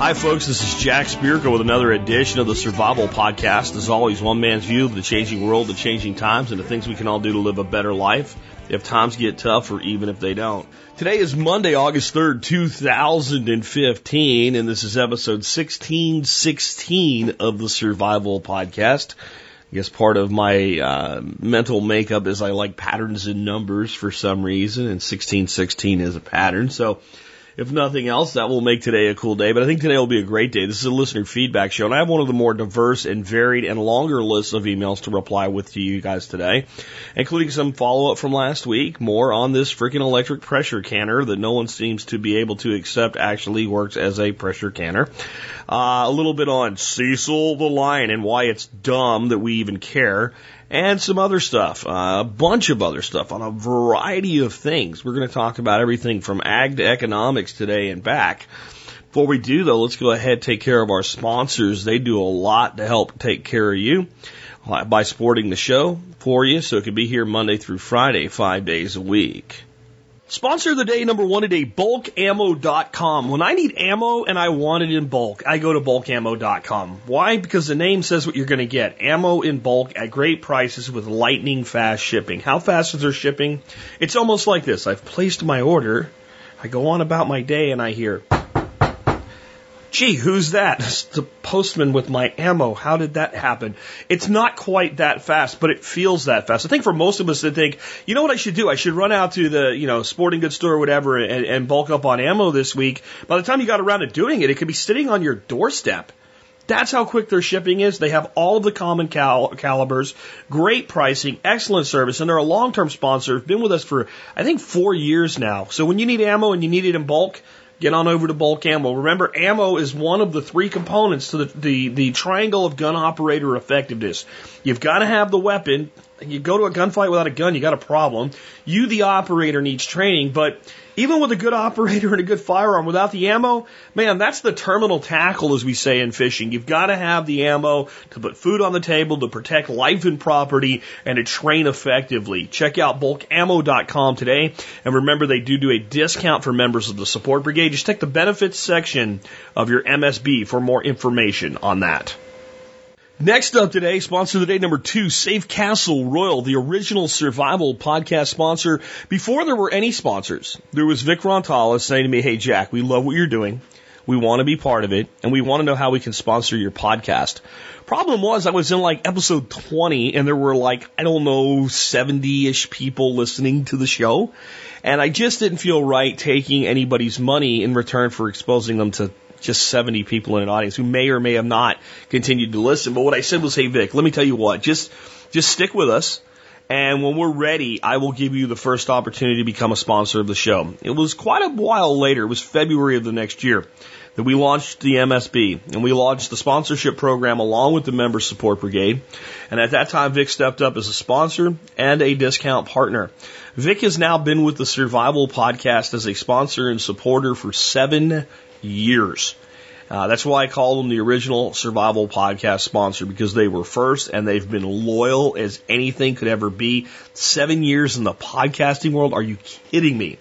Hi, folks. This is Jack Spirko with another edition of the Survival Podcast. As always, one man's view of the changing world, the changing times, and the things we can all do to live a better life if times get tough or even if they don't. Today is Monday, August 3rd, 2015, and this is episode 1616 of the Survival Podcast. I guess part of my uh, mental makeup is I like patterns in numbers for some reason, and 1616 is a pattern. So, if nothing else, that will make today a cool day. But I think today will be a great day. This is a listener feedback show, and I have one of the more diverse and varied and longer lists of emails to reply with to you guys today, including some follow up from last week, more on this freaking electric pressure canner that no one seems to be able to accept actually works as a pressure canner. Uh, a little bit on Cecil the Lion and why it's dumb that we even care and some other stuff, uh, a bunch of other stuff on a variety of things. We're going to talk about everything from ag to economics today and back. Before we do though, let's go ahead and take care of our sponsors. They do a lot to help take care of you by supporting the show for you so it can be here Monday through Friday, five days a week. Sponsor of the day number one today, bulkammo.com. When I need ammo and I want it in bulk, I go to bulkammo.com. Why? Because the name says what you're going to get. Ammo in bulk at great prices with lightning fast shipping. How fast is their shipping? It's almost like this. I've placed my order. I go on about my day and I hear gee, who's that? It's the postman with my ammo. How did that happen? It's not quite that fast, but it feels that fast. I think for most of us that think, you know what I should do? I should run out to the, you know, sporting goods store or whatever and, and bulk up on ammo this week. By the time you got around to doing it, it could be sitting on your doorstep. That's how quick their shipping is. They have all of the common cal- calibers, great pricing, excellent service, and they're a long-term sponsor. They've been with us for, I think, four years now. So when you need ammo and you need it in bulk, get on over to bulk ammo. Remember, ammo is one of the three components to the, the, the triangle of gun operator effectiveness. You've got to have the weapon. You go to a gunfight without a gun, you got a problem. You, the operator, needs training, but even with a good operator and a good firearm, without the ammo, man, that's the terminal tackle, as we say in fishing. You've got to have the ammo to put food on the table, to protect life and property, and to train effectively. Check out bulkammo.com today, and remember they do do a discount for members of the support brigade. Just check the benefits section of your MSB for more information on that. Next up today, sponsor of the day number two, Safe Castle Royal, the original survival podcast sponsor. Before there were any sponsors, there was Vic Rontalis saying to me, Hey Jack, we love what you're doing. We want to be part of it and we want to know how we can sponsor your podcast. Problem was I was in like episode 20 and there were like, I don't know, 70-ish people listening to the show. And I just didn't feel right taking anybody's money in return for exposing them to just 70 people in an audience who may or may have not continued to listen. But what I said was, hey, Vic, let me tell you what, just, just stick with us. And when we're ready, I will give you the first opportunity to become a sponsor of the show. It was quite a while later. It was February of the next year that we launched the MSB and we launched the sponsorship program along with the member support brigade. And at that time, Vic stepped up as a sponsor and a discount partner. Vic has now been with the Survival Podcast as a sponsor and supporter for seven years. Uh, that's why I call them the original survival podcast sponsor because they were first and they've been loyal as anything could ever be. Seven years in the podcasting world. Are you kidding me?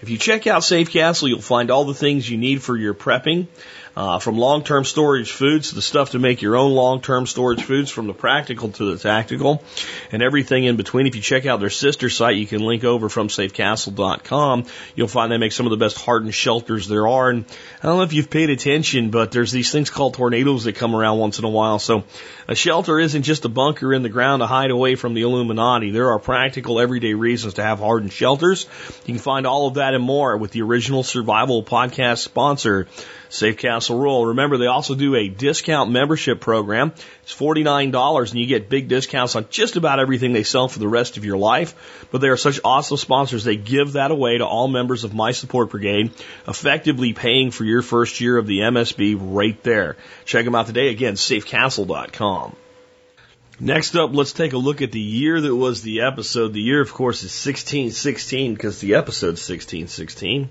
If you check out Safe Castle, you'll find all the things you need for your prepping. Uh, from long-term storage foods to the stuff to make your own long-term storage foods, from the practical to the tactical, and everything in between. If you check out their sister site, you can link over from safecastle.com. You'll find they make some of the best hardened shelters there are. And I don't know if you've paid attention, but there's these things called tornadoes that come around once in a while. So a shelter isn't just a bunker in the ground to hide away from the Illuminati. There are practical everyday reasons to have hardened shelters. You can find all of that and more with the original survival podcast sponsor, Safe Castle Royal. Remember, they also do a discount membership program. It's $49 and you get big discounts on just about everything they sell for the rest of your life. But they are such awesome sponsors. They give that away to all members of My Support Brigade, effectively paying for your first year of the MSB right there. Check them out today. Again, safecastle.com. Next up, let's take a look at the year that was the episode. The year, of course, is 1616 because the episode's 1616.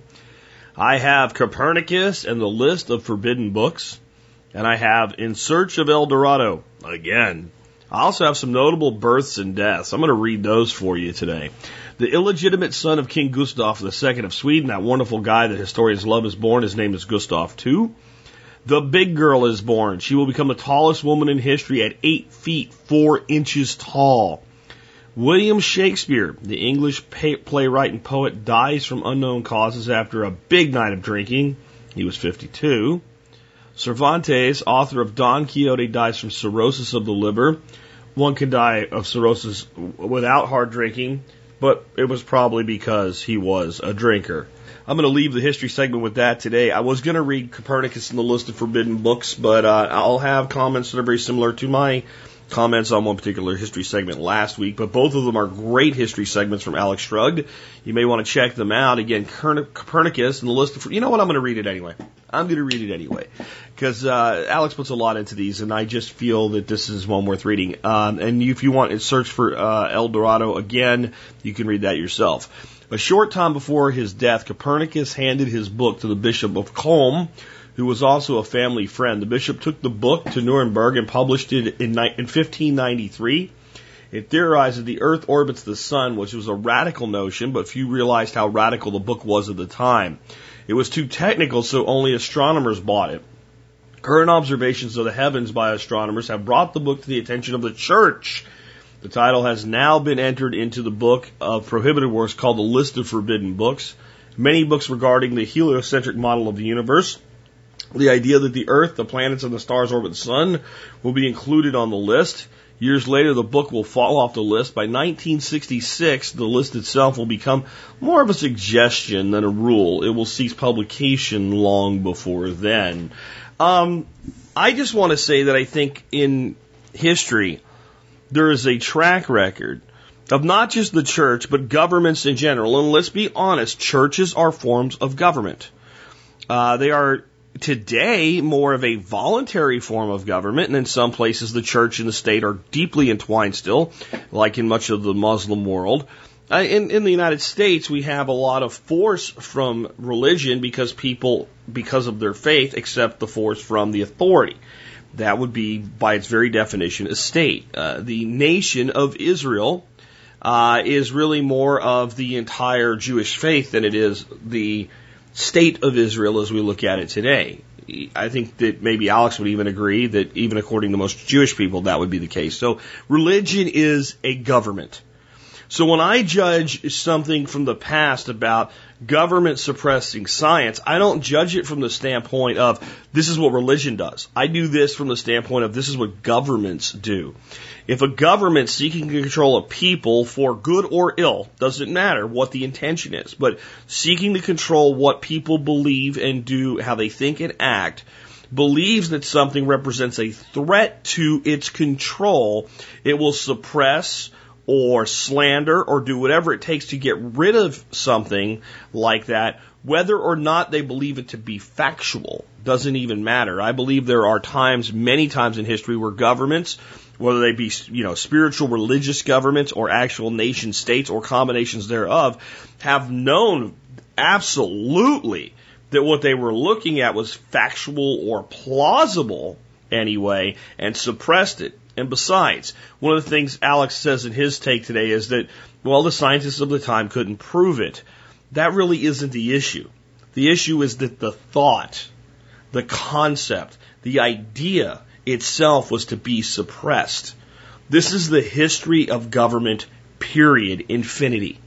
I have Copernicus and the list of forbidden books, and I have In Search of El Dorado again. I also have some notable births and deaths. I'm going to read those for you today. The illegitimate son of King Gustav II of Sweden, that wonderful guy that historians love, is born. His name is Gustav II. The big girl is born. She will become the tallest woman in history at 8 feet 4 inches tall. William Shakespeare, the English playwright and poet, dies from unknown causes after a big night of drinking. He was 52. Cervantes, author of Don Quixote, dies from cirrhosis of the liver. One can die of cirrhosis without hard drinking, but it was probably because he was a drinker. I'm going to leave the history segment with that today. I was going to read Copernicus in the list of forbidden books, but uh, I'll have comments that are very similar to my comments on one particular history segment last week, but both of them are great history segments from Alex Shrugged. You may want to check them out. Again, Copernicus and the list of, you know what, I'm going to read it anyway. I'm going to read it anyway. Because uh, Alex puts a lot into these, and I just feel that this is one worth reading. Um, and if you want to search for uh, El Dorado again, you can read that yourself. A short time before his death, Copernicus handed his book to the Bishop of Culm, who was also a family friend. The bishop took the book to Nuremberg and published it in, in 1593. It theorized that the Earth orbits the Sun, which was a radical notion, but few realized how radical the book was at the time. It was too technical, so only astronomers bought it. Current observations of the heavens by astronomers have brought the book to the attention of the church. The title has now been entered into the book of prohibited works called the List of Forbidden Books. Many books regarding the heliocentric model of the universe the idea that the Earth, the planets, and the stars orbit the Sun will be included on the list. Years later, the book will fall off the list. By 1966, the list itself will become more of a suggestion than a rule. It will cease publication long before then. Um, I just want to say that I think in history, there is a track record of not just the church, but governments in general. And let's be honest, churches are forms of government. Uh, they are today more of a voluntary form of government, and in some places the church and the state are deeply entwined still, like in much of the Muslim world. Uh, in, in the United States, we have a lot of force from religion because people, because of their faith, accept the force from the authority. That would be, by its very definition, a state. Uh, the nation of Israel uh, is really more of the entire Jewish faith than it is the state of Israel as we look at it today. I think that maybe Alex would even agree that even according to most Jewish people, that would be the case. So religion is a government. So when I judge something from the past about government suppressing science, I don't judge it from the standpoint of this is what religion does. I do this from the standpoint of this is what governments do. If a government seeking to control a people for good or ill, doesn't matter what the intention is, but seeking to control what people believe and do, how they think and act, believes that something represents a threat to its control, it will suppress or slander or do whatever it takes to get rid of something like that, whether or not they believe it to be factual doesn't even matter. I believe there are times, many times in history, where governments whether they be, you know, spiritual religious governments or actual nation states or combinations thereof, have known absolutely that what they were looking at was factual or plausible anyway and suppressed it. And besides, one of the things Alex says in his take today is that, well, the scientists of the time couldn't prove it. That really isn't the issue. The issue is that the thought, the concept, the idea itself was to be suppressed. This is the history of government, period, infinity.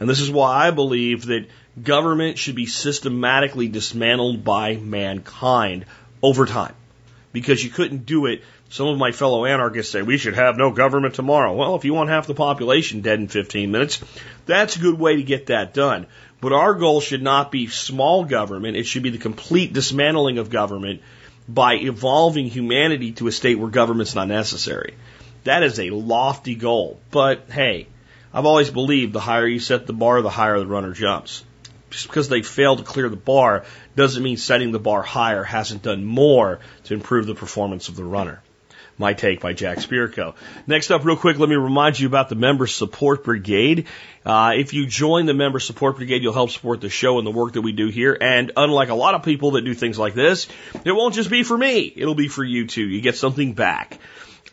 And this is why I believe that government should be systematically dismantled by mankind over time. Because you couldn't do it. Some of my fellow anarchists say we should have no government tomorrow. Well, if you want half the population dead in 15 minutes, that's a good way to get that done. But our goal should not be small government. It should be the complete dismantling of government by evolving humanity to a state where government's not necessary. That is a lofty goal. But hey, I've always believed the higher you set the bar, the higher the runner jumps. Just because they failed to clear the bar doesn't mean setting the bar higher hasn't done more to improve the performance of the runner. My Take by Jack Spirko. Next up, real quick, let me remind you about the Member Support Brigade. Uh, if you join the Member Support Brigade, you'll help support the show and the work that we do here. And unlike a lot of people that do things like this, it won't just be for me. It'll be for you too. You get something back.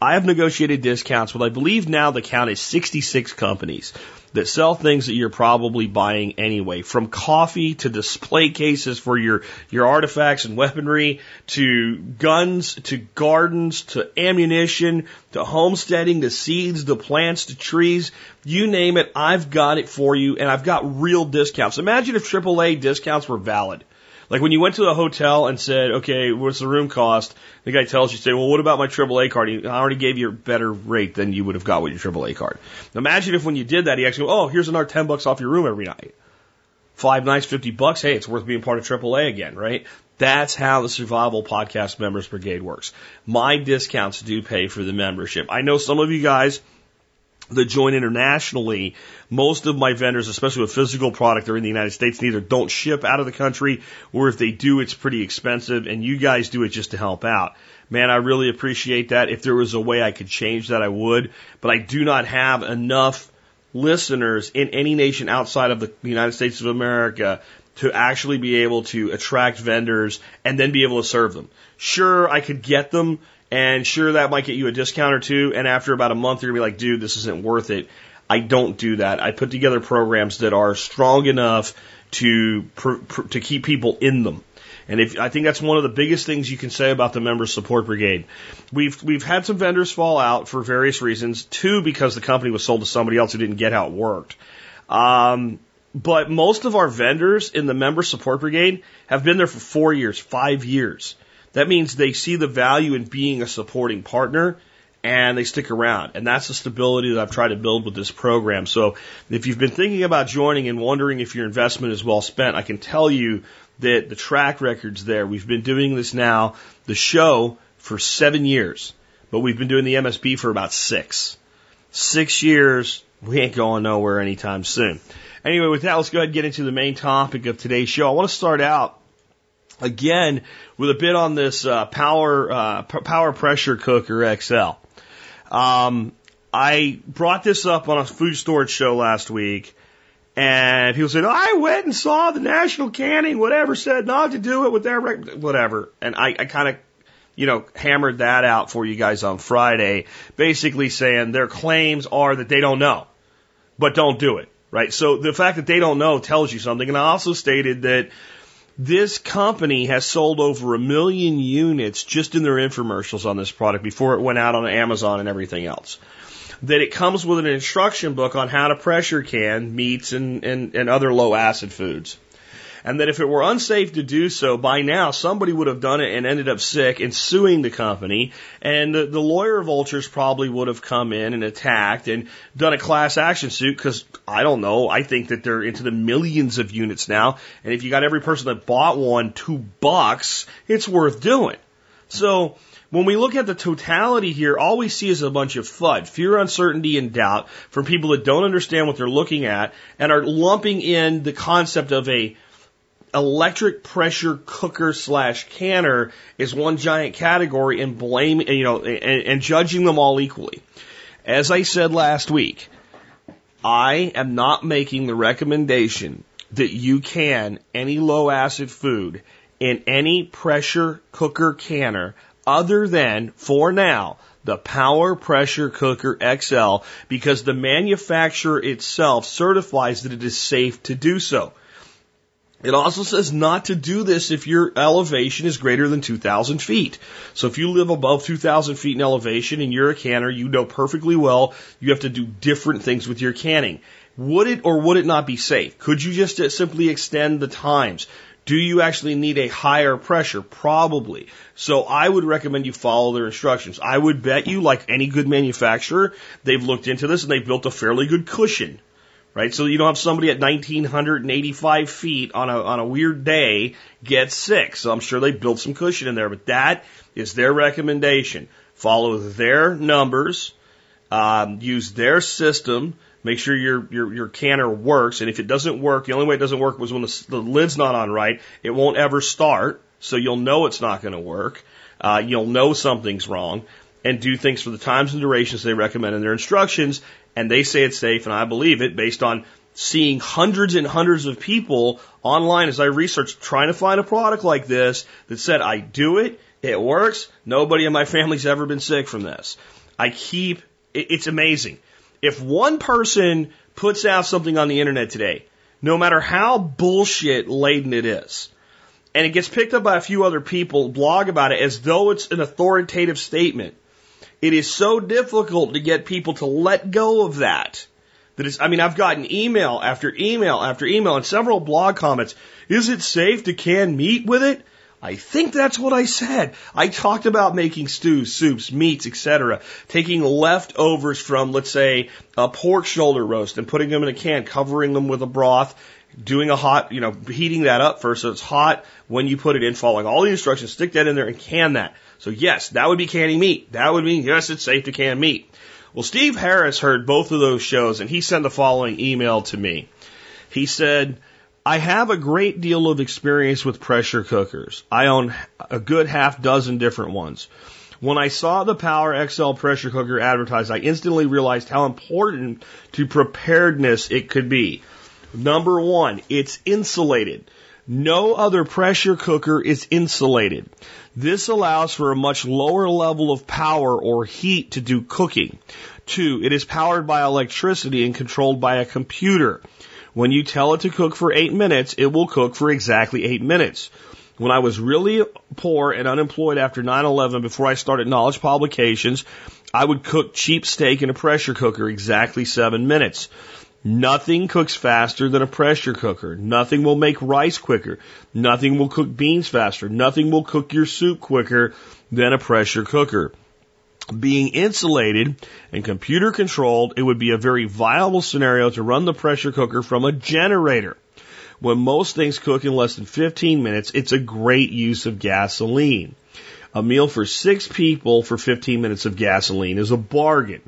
I have negotiated discounts with, I believe now the count is 66 companies that sell things that you're probably buying anyway, from coffee to display cases for your, your artifacts and weaponry, to guns, to gardens, to ammunition, to homesteading, to seeds, to plants, to trees. You name it, I've got it for you, and I've got real discounts. Imagine if AAA discounts were valid. Like when you went to a hotel and said, okay, what's the room cost? The guy tells you, say, well, what about my AAA card? I already gave you a better rate than you would have got with your AAA card. Imagine if when you did that, he actually, oh, here's another 10 bucks off your room every night. Five nights, 50 bucks. Hey, it's worth being part of AAA again, right? That's how the Survival Podcast Members Brigade works. My discounts do pay for the membership. I know some of you guys that join internationally, most of my vendors, especially with physical product, are in the United States and either don't ship out of the country or if they do, it's pretty expensive and you guys do it just to help out. Man, I really appreciate that. If there was a way I could change that, I would, but I do not have enough listeners in any nation outside of the United States of America to actually be able to attract vendors and then be able to serve them. Sure, I could get them and sure, that might get you a discount or two. And after about a month, you're gonna be like, dude, this isn't worth it. I don't do that. I put together programs that are strong enough to to keep people in them. And if I think that's one of the biggest things you can say about the member support brigade. We've we've had some vendors fall out for various reasons. Two, because the company was sold to somebody else who didn't get how it worked. Um, but most of our vendors in the member support brigade have been there for four years, five years. That means they see the value in being a supporting partner and they stick around. And that's the stability that I've tried to build with this program. So if you've been thinking about joining and wondering if your investment is well spent, I can tell you that the track record's there. We've been doing this now, the show, for seven years, but we've been doing the MSB for about six. Six years, we ain't going nowhere anytime soon. Anyway, with that, let's go ahead and get into the main topic of today's show. I want to start out again with a bit on this uh, power uh, power pressure cooker XL. Um, I brought this up on a food storage show last week, and people said, "I went and saw the National Canning, whatever, said not to do it with their whatever," and I, I kind of. You know, hammered that out for you guys on Friday, basically saying their claims are that they don't know, but don't do it, right? So the fact that they don't know tells you something. And I also stated that this company has sold over a million units just in their infomercials on this product before it went out on Amazon and everything else. That it comes with an instruction book on how to pressure can meats and, and, and other low acid foods and that if it were unsafe to do so, by now somebody would have done it and ended up sick and suing the company, and the, the lawyer vultures probably would have come in and attacked and done a class action suit because I don't know, I think that they're into the millions of units now, and if you got every person that bought one two bucks, it's worth doing. So, when we look at the totality here, all we see is a bunch of FUD, fear, uncertainty, and doubt from people that don't understand what they're looking at and are lumping in the concept of a electric pressure cooker slash canner is one giant category and blame, you know, and, and judging them all equally. As I said last week, I am not making the recommendation that you can any low acid food in any pressure cooker canner other than, for now, the Power Pressure Cooker XL because the manufacturer itself certifies that it is safe to do so. It also says not to do this if your elevation is greater than 2,000 feet. So if you live above 2,000 feet in elevation and you're a canner, you know perfectly well you have to do different things with your canning. Would it or would it not be safe? Could you just uh, simply extend the times? Do you actually need a higher pressure? Probably. So I would recommend you follow their instructions. I would bet you, like any good manufacturer, they've looked into this and they've built a fairly good cushion right? So you don't have somebody at 1985 feet on a, on a weird day get sick. So I'm sure they built some cushion in there, but that is their recommendation. Follow their numbers, um, use their system, make sure your, your, your canner works. And if it doesn't work, the only way it doesn't work was when the, the lid's not on right. It won't ever start. So you'll know it's not going to work. Uh, you'll know something's wrong and do things for the times and durations they recommend in their instructions and they say it's safe, and I believe it based on seeing hundreds and hundreds of people online as I researched trying to find a product like this that said, I do it, it works, nobody in my family's ever been sick from this. I keep, it's amazing. If one person puts out something on the internet today, no matter how bullshit laden it is, and it gets picked up by a few other people, blog about it as though it's an authoritative statement, it is so difficult to get people to let go of that. That is, I mean, I've gotten email after email after email and several blog comments. Is it safe to can meat with it? I think that's what I said. I talked about making stews, soups, meats, etc. Taking leftovers from, let's say, a pork shoulder roast and putting them in a can, covering them with a broth, doing a hot, you know, heating that up first so it's hot when you put it in, following all the instructions, stick that in there and can that. So yes, that would be canning meat. That would mean, yes, it's safe to can meat. Well, Steve Harris heard both of those shows and he sent the following email to me. He said, I have a great deal of experience with pressure cookers. I own a good half dozen different ones. When I saw the Power XL pressure cooker advertised, I instantly realized how important to preparedness it could be. Number one, it's insulated. No other pressure cooker is insulated. This allows for a much lower level of power or heat to do cooking. Two, it is powered by electricity and controlled by a computer. When you tell it to cook for eight minutes, it will cook for exactly eight minutes. When I was really poor and unemployed after 9-11, before I started knowledge publications, I would cook cheap steak in a pressure cooker exactly seven minutes. Nothing cooks faster than a pressure cooker. Nothing will make rice quicker. Nothing will cook beans faster. Nothing will cook your soup quicker than a pressure cooker being insulated and computer controlled, it would be a very viable scenario to run the pressure cooker from a generator. When most things cook in less than 15 minutes, it's a great use of gasoline. A meal for six people for 15 minutes of gasoline is a bargain.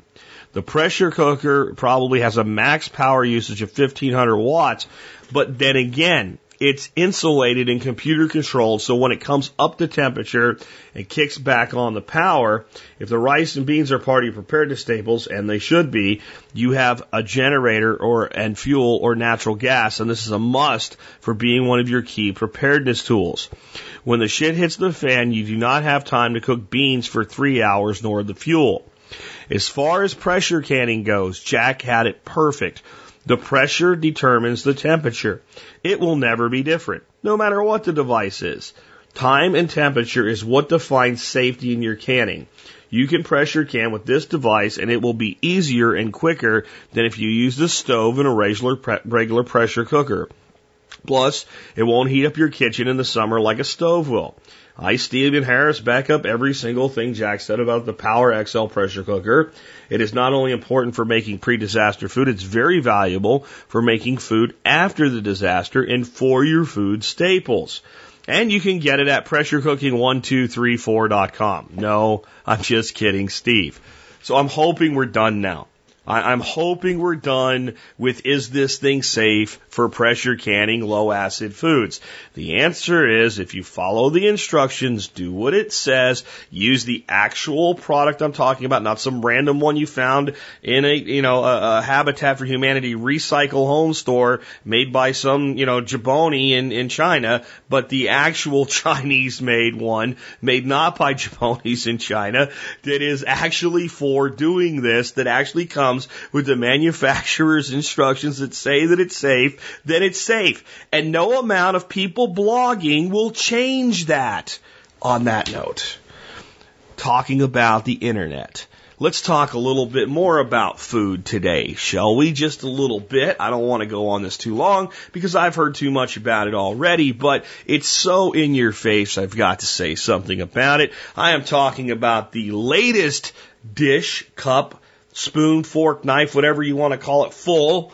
The pressure cooker probably has a max power usage of 1500 watts, but then again, it's insulated and computer controlled, so when it comes up to temperature and kicks back on the power, if the rice and beans are part of your preparedness staples, and they should be, you have a generator or and fuel or natural gas, and this is a must for being one of your key preparedness tools. When the shit hits the fan, you do not have time to cook beans for three hours nor the fuel. As far as pressure canning goes, Jack had it perfect. The pressure determines the temperature. It will never be different, no matter what the device is. Time and temperature is what defines safety in your canning. You can pressure can with this device and it will be easier and quicker than if you use the stove in a regular, regular pressure cooker. Plus, it won't heat up your kitchen in the summer like a stove will. I, Stephen Harris, back up every single thing Jack said about the Power XL pressure cooker. It is not only important for making pre-disaster food, it's very valuable for making food after the disaster and for your food staples. And you can get it at pressurecooking1234.com. No, I'm just kidding, Steve. So I'm hoping we're done now. I, am hoping we're done with is this thing safe for pressure canning low acid foods? The answer is if you follow the instructions, do what it says, use the actual product I'm talking about, not some random one you found in a, you know, a, a Habitat for Humanity recycle home store made by some, you know, jaboni in, in China, but the actual Chinese made one made not by jabonis in China that is actually for doing this that actually comes comes with the manufacturer's instructions that say that it's safe, then it's safe. And no amount of people blogging will change that. On that note, talking about the internet. Let's talk a little bit more about food today, shall we? Just a little bit. I don't want to go on this too long because I've heard too much about it already, but it's so in your face, I've got to say something about it. I am talking about the latest dish, cup, spoon, fork, knife, whatever you want to call it, full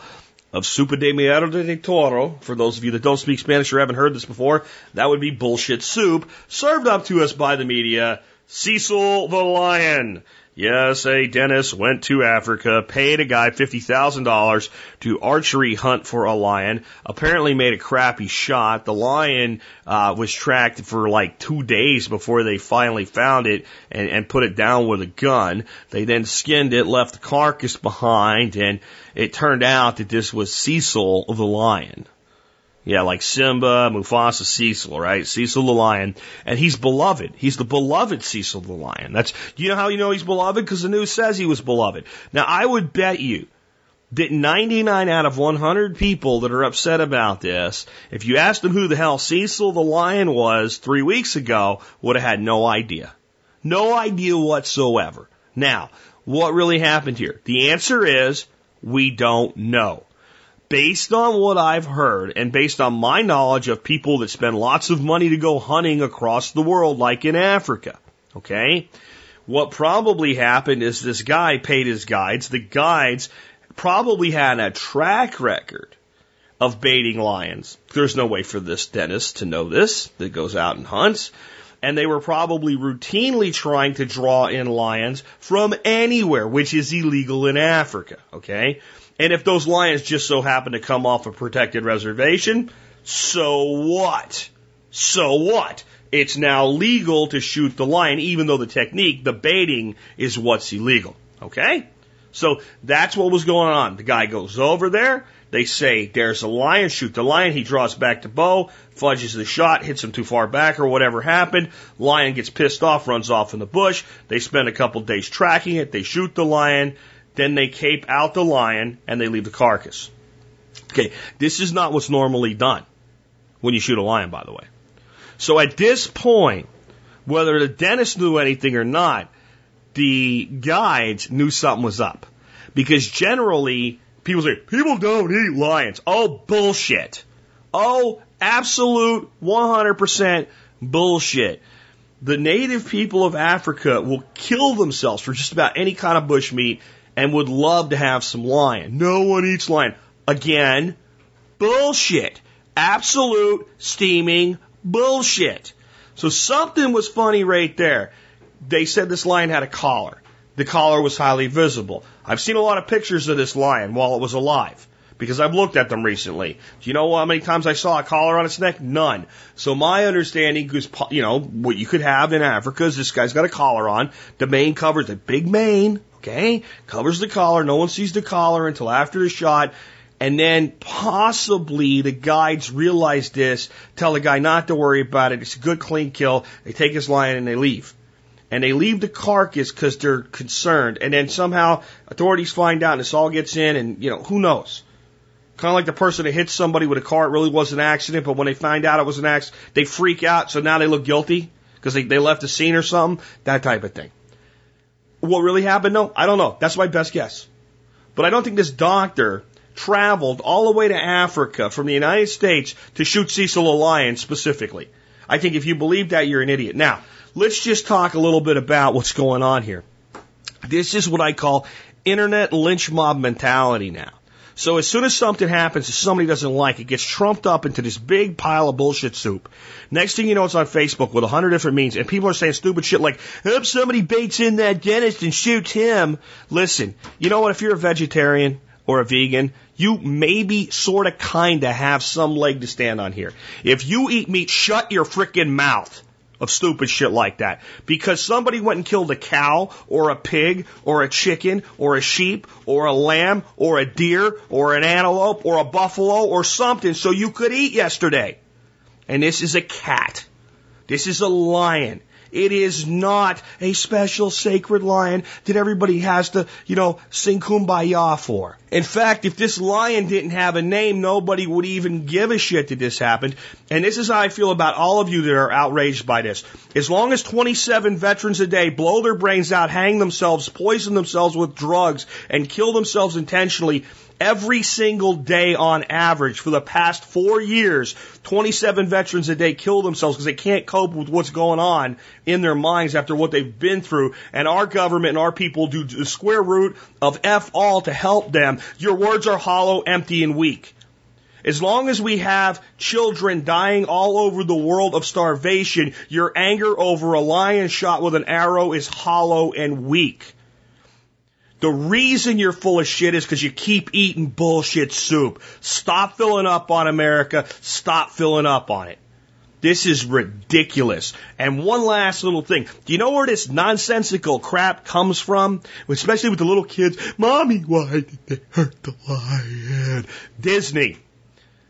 of Sopa de Mierda de Toro. For those of you that don't speak Spanish or haven't heard this before, that would be bullshit soup served up to us by the media. Cecil the Lion. Yes, a dentist went to Africa, paid a guy $50,000 to archery hunt for a lion, apparently made a crappy shot. The lion uh, was tracked for like two days before they finally found it and, and put it down with a gun. They then skinned it, left the carcass behind, and it turned out that this was Cecil the lion. Yeah, like Simba, Mufasa, Cecil, right? Cecil the lion. And he's beloved. He's the beloved Cecil the lion. That's, you know how you know he's beloved? Because the news says he was beloved. Now, I would bet you that 99 out of 100 people that are upset about this, if you asked them who the hell Cecil the lion was three weeks ago, would have had no idea. No idea whatsoever. Now, what really happened here? The answer is we don't know based on what I've heard and based on my knowledge of people that spend lots of money to go hunting across the world, like in Africa, okay? What probably happened is this guy paid his guides. The guides probably had a track record of baiting lions. There's no way for this dentist to know this that goes out and hunts. And they were probably routinely trying to draw in lions from anywhere, which is illegal in Africa. Okay. And if those lions just so happen to come off a protected reservation, so what? So what? It's now legal to shoot the lion, even though the technique, the baiting, is what's illegal. Okay? So that's what was going on. The guy goes over there. They say, there's a lion, shoot the lion. He draws back the bow, fudges the shot, hits him too far back or whatever happened. Lion gets pissed off, runs off in the bush. They spend a couple days tracking it. They shoot the lion. Then they cape out the lion and they leave the carcass. Okay, this is not what's normally done when you shoot a lion, by the way. So at this point, whether the dentist knew anything or not, the guides knew something was up. Because generally, people say, people don't eat lions. Oh, bullshit. Oh, absolute 100% bullshit. The native people of Africa will kill themselves for just about any kind of bush meat and would love to have some lion. No one eats lion. Again, bullshit. Absolute steaming bullshit. So something was funny right there. They said this lion had a collar. The collar was highly visible. I've seen a lot of pictures of this lion while it was alive because I've looked at them recently. Do you know how many times I saw a collar on its neck? None. So my understanding is, you know, what you could have in Africa is this guy's got a collar on. The mane covers a big mane, Okay? Covers the collar. No one sees the collar until after the shot. And then possibly the guides realize this, tell the guy not to worry about it. It's a good clean kill. They take his lion and they leave. And they leave the carcass because they're concerned. And then somehow authorities find out and this all gets in and, you know, who knows? Kind of like the person that hits somebody with a car. It really was an accident, but when they find out it was an accident, they freak out. So now they look guilty because they, they left the scene or something. That type of thing. What really happened? No, I don't know. That's my best guess. But I don't think this doctor traveled all the way to Africa from the United States to shoot Cecil the lion specifically. I think if you believe that, you're an idiot. Now, let's just talk a little bit about what's going on here. This is what I call internet lynch mob mentality now. So as soon as something happens that somebody doesn't like, it gets trumped up into this big pile of bullshit soup. Next thing you know, it's on Facebook with a hundred different means, and people are saying stupid shit like, if somebody baits in that dentist and shoots him. Listen, you know what? If you're a vegetarian or a vegan, you maybe sorta kinda have some leg to stand on here. If you eat meat, shut your frickin' mouth of stupid shit like that. Because somebody went and killed a cow or a pig or a chicken or a sheep or a lamb or a deer or an antelope or a buffalo or something so you could eat yesterday. And this is a cat. This is a lion. It is not a special sacred lion that everybody has to, you know, sing kumbaya for. In fact, if this lion didn't have a name, nobody would even give a shit that this happened. And this is how I feel about all of you that are outraged by this. As long as 27 veterans a day blow their brains out, hang themselves, poison themselves with drugs, and kill themselves intentionally, Every single day on average for the past four years, 27 veterans a day kill themselves because they can't cope with what's going on in their minds after what they've been through. And our government and our people do the square root of F all to help them. Your words are hollow, empty, and weak. As long as we have children dying all over the world of starvation, your anger over a lion shot with an arrow is hollow and weak. The reason you're full of shit is because you keep eating bullshit soup. Stop filling up on America. Stop filling up on it. This is ridiculous. And one last little thing. Do you know where this nonsensical crap comes from? Especially with the little kids. Mommy, why did they hurt the lion? Disney.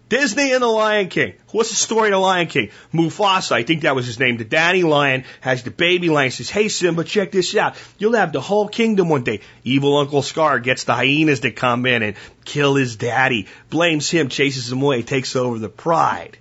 Disney and the Lion King. What's the story of the Lion King? Mufasa, I think that was his name. The daddy lion has the baby lion. Says, "Hey Simba, check this out. You'll have the whole kingdom one day." Evil Uncle Scar gets the hyenas to come in and kill his daddy. Blames him, chases him away, takes over the pride.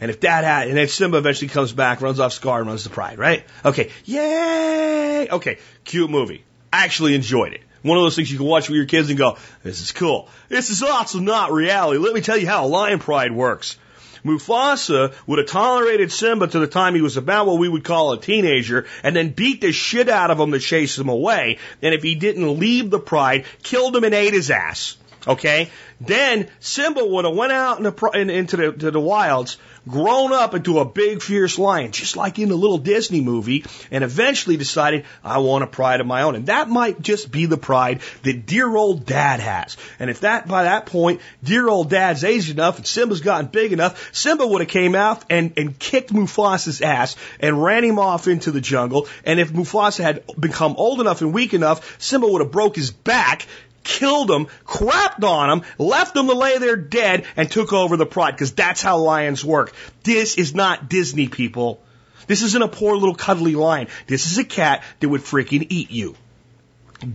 And if that had, and then Simba eventually comes back, runs off Scar, and runs the pride, right? Okay, yay! Okay, cute movie. I actually enjoyed it. One of those things you can watch with your kids and go, this is cool. This is also not reality. Let me tell you how lion pride works. Mufasa would have tolerated Simba to the time he was about what we would call a teenager and then beat the shit out of him to chase him away. And if he didn't leave the pride, killed him and ate his ass. Okay? Then Simba would have went out in the, in, into the, the wilds, grown up into a big fierce lion, just like in the little Disney movie, and eventually decided, I want a pride of my own. And that might just be the pride that dear old dad has. And if that, by that point, dear old dad's aged enough and Simba's gotten big enough, Simba would have came out and, and kicked Mufasa's ass and ran him off into the jungle. And if Mufasa had become old enough and weak enough, Simba would have broke his back killed them, crapped on them, left them to lay there dead, and took over the pride, because that's how lions work. This is not Disney, people. This isn't a poor little cuddly lion. This is a cat that would freaking eat you.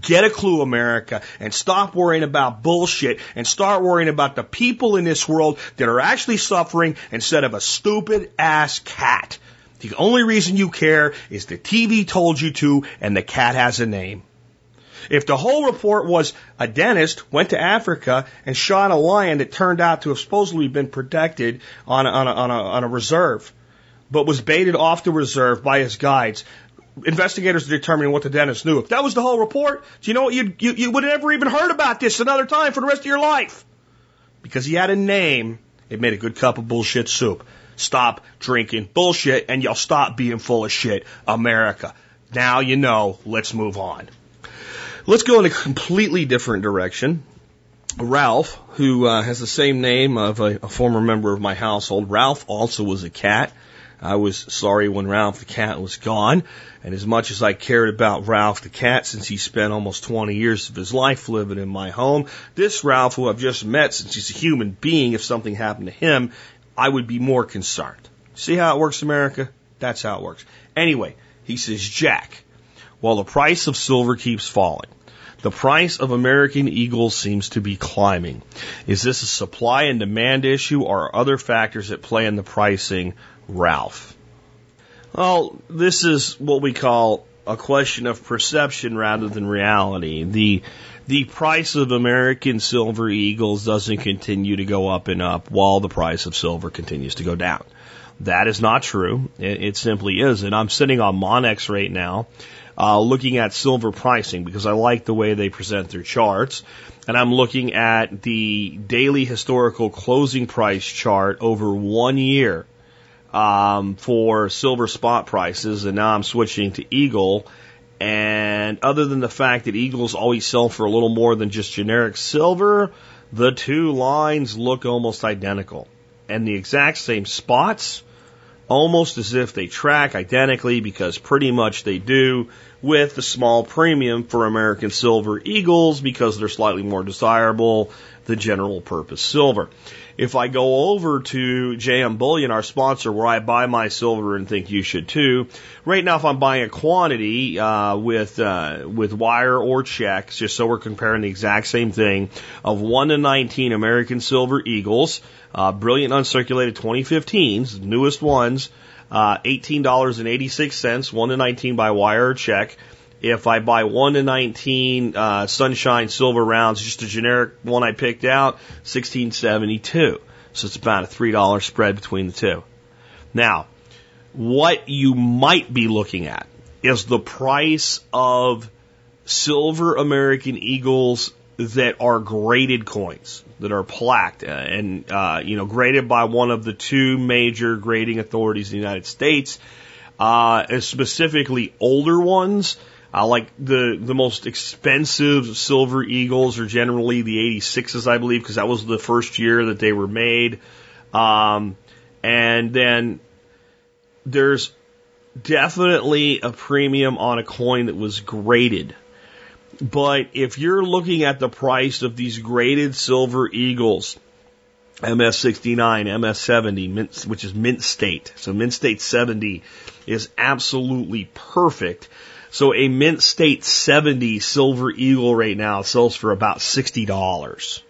Get a clue, America, and stop worrying about bullshit and start worrying about the people in this world that are actually suffering instead of a stupid ass cat. The only reason you care is the TV told you to and the cat has a name. If the whole report was a dentist went to Africa and shot a lion that turned out to have supposedly been protected on a, on a, on a, on a reserve, but was baited off the reserve by his guides, investigators are determining what the dentist knew. If that was the whole report, do you know what? You, you, you would have never even heard about this another time for the rest of your life. Because he had a name, it made a good cup of bullshit soup. Stop drinking bullshit and you'll stop being full of shit, America. Now you know, let's move on. Let's go in a completely different direction. Ralph, who uh, has the same name of a, a former member of my household, Ralph also was a cat. I was sorry when Ralph the cat was gone. And as much as I cared about Ralph the cat since he spent almost 20 years of his life living in my home, this Ralph who I've just met since he's a human being, if something happened to him, I would be more concerned. See how it works, America? That's how it works. Anyway, he says, Jack, while the price of silver keeps falling, the price of American Eagles seems to be climbing. Is this a supply and demand issue or other factors at play in the pricing, Ralph? Well, this is what we call a question of perception rather than reality. The the price of American silver eagles doesn't continue to go up and up while the price of silver continues to go down. That is not true. It, it simply isn't. I'm sitting on Monex right now uh, looking at silver pricing because I like the way they present their charts. And I'm looking at the daily historical closing price chart over one year um, for silver spot prices. And now I'm switching to Eagle. And other than the fact that Eagles always sell for a little more than just generic silver, the two lines look almost identical. And the exact same spots, almost as if they track identically because pretty much they do with the small premium for American Silver Eagles because they're slightly more desirable than general purpose silver. If I go over to JM Bullion, our sponsor, where I buy my silver and think you should too, right now if I'm buying a quantity uh, with uh, with wire or checks, just so we're comparing the exact same thing, of 1 to 19 American Silver Eagles, uh, brilliant uncirculated 2015s, newest ones, uh, $18.86, 1 to 19 by wire or check. If I buy 1 to 19 uh, Sunshine Silver rounds, just a generic one I picked out, 1672. So it's about a $3 spread between the two. Now, what you might be looking at is the price of silver American Eagles that are graded coins that are plaqued uh, and uh, you know graded by one of the two major grading authorities in the United States, uh, specifically older ones. Uh, like the the most expensive silver eagles are generally the 86s, I believe, because that was the first year that they were made. Um, and then there's definitely a premium on a coin that was graded but if you're looking at the price of these graded silver eagles MS69, MS70, which is mint state. So mint state 70 is absolutely perfect. So a mint state 70 silver eagle right now sells for about $60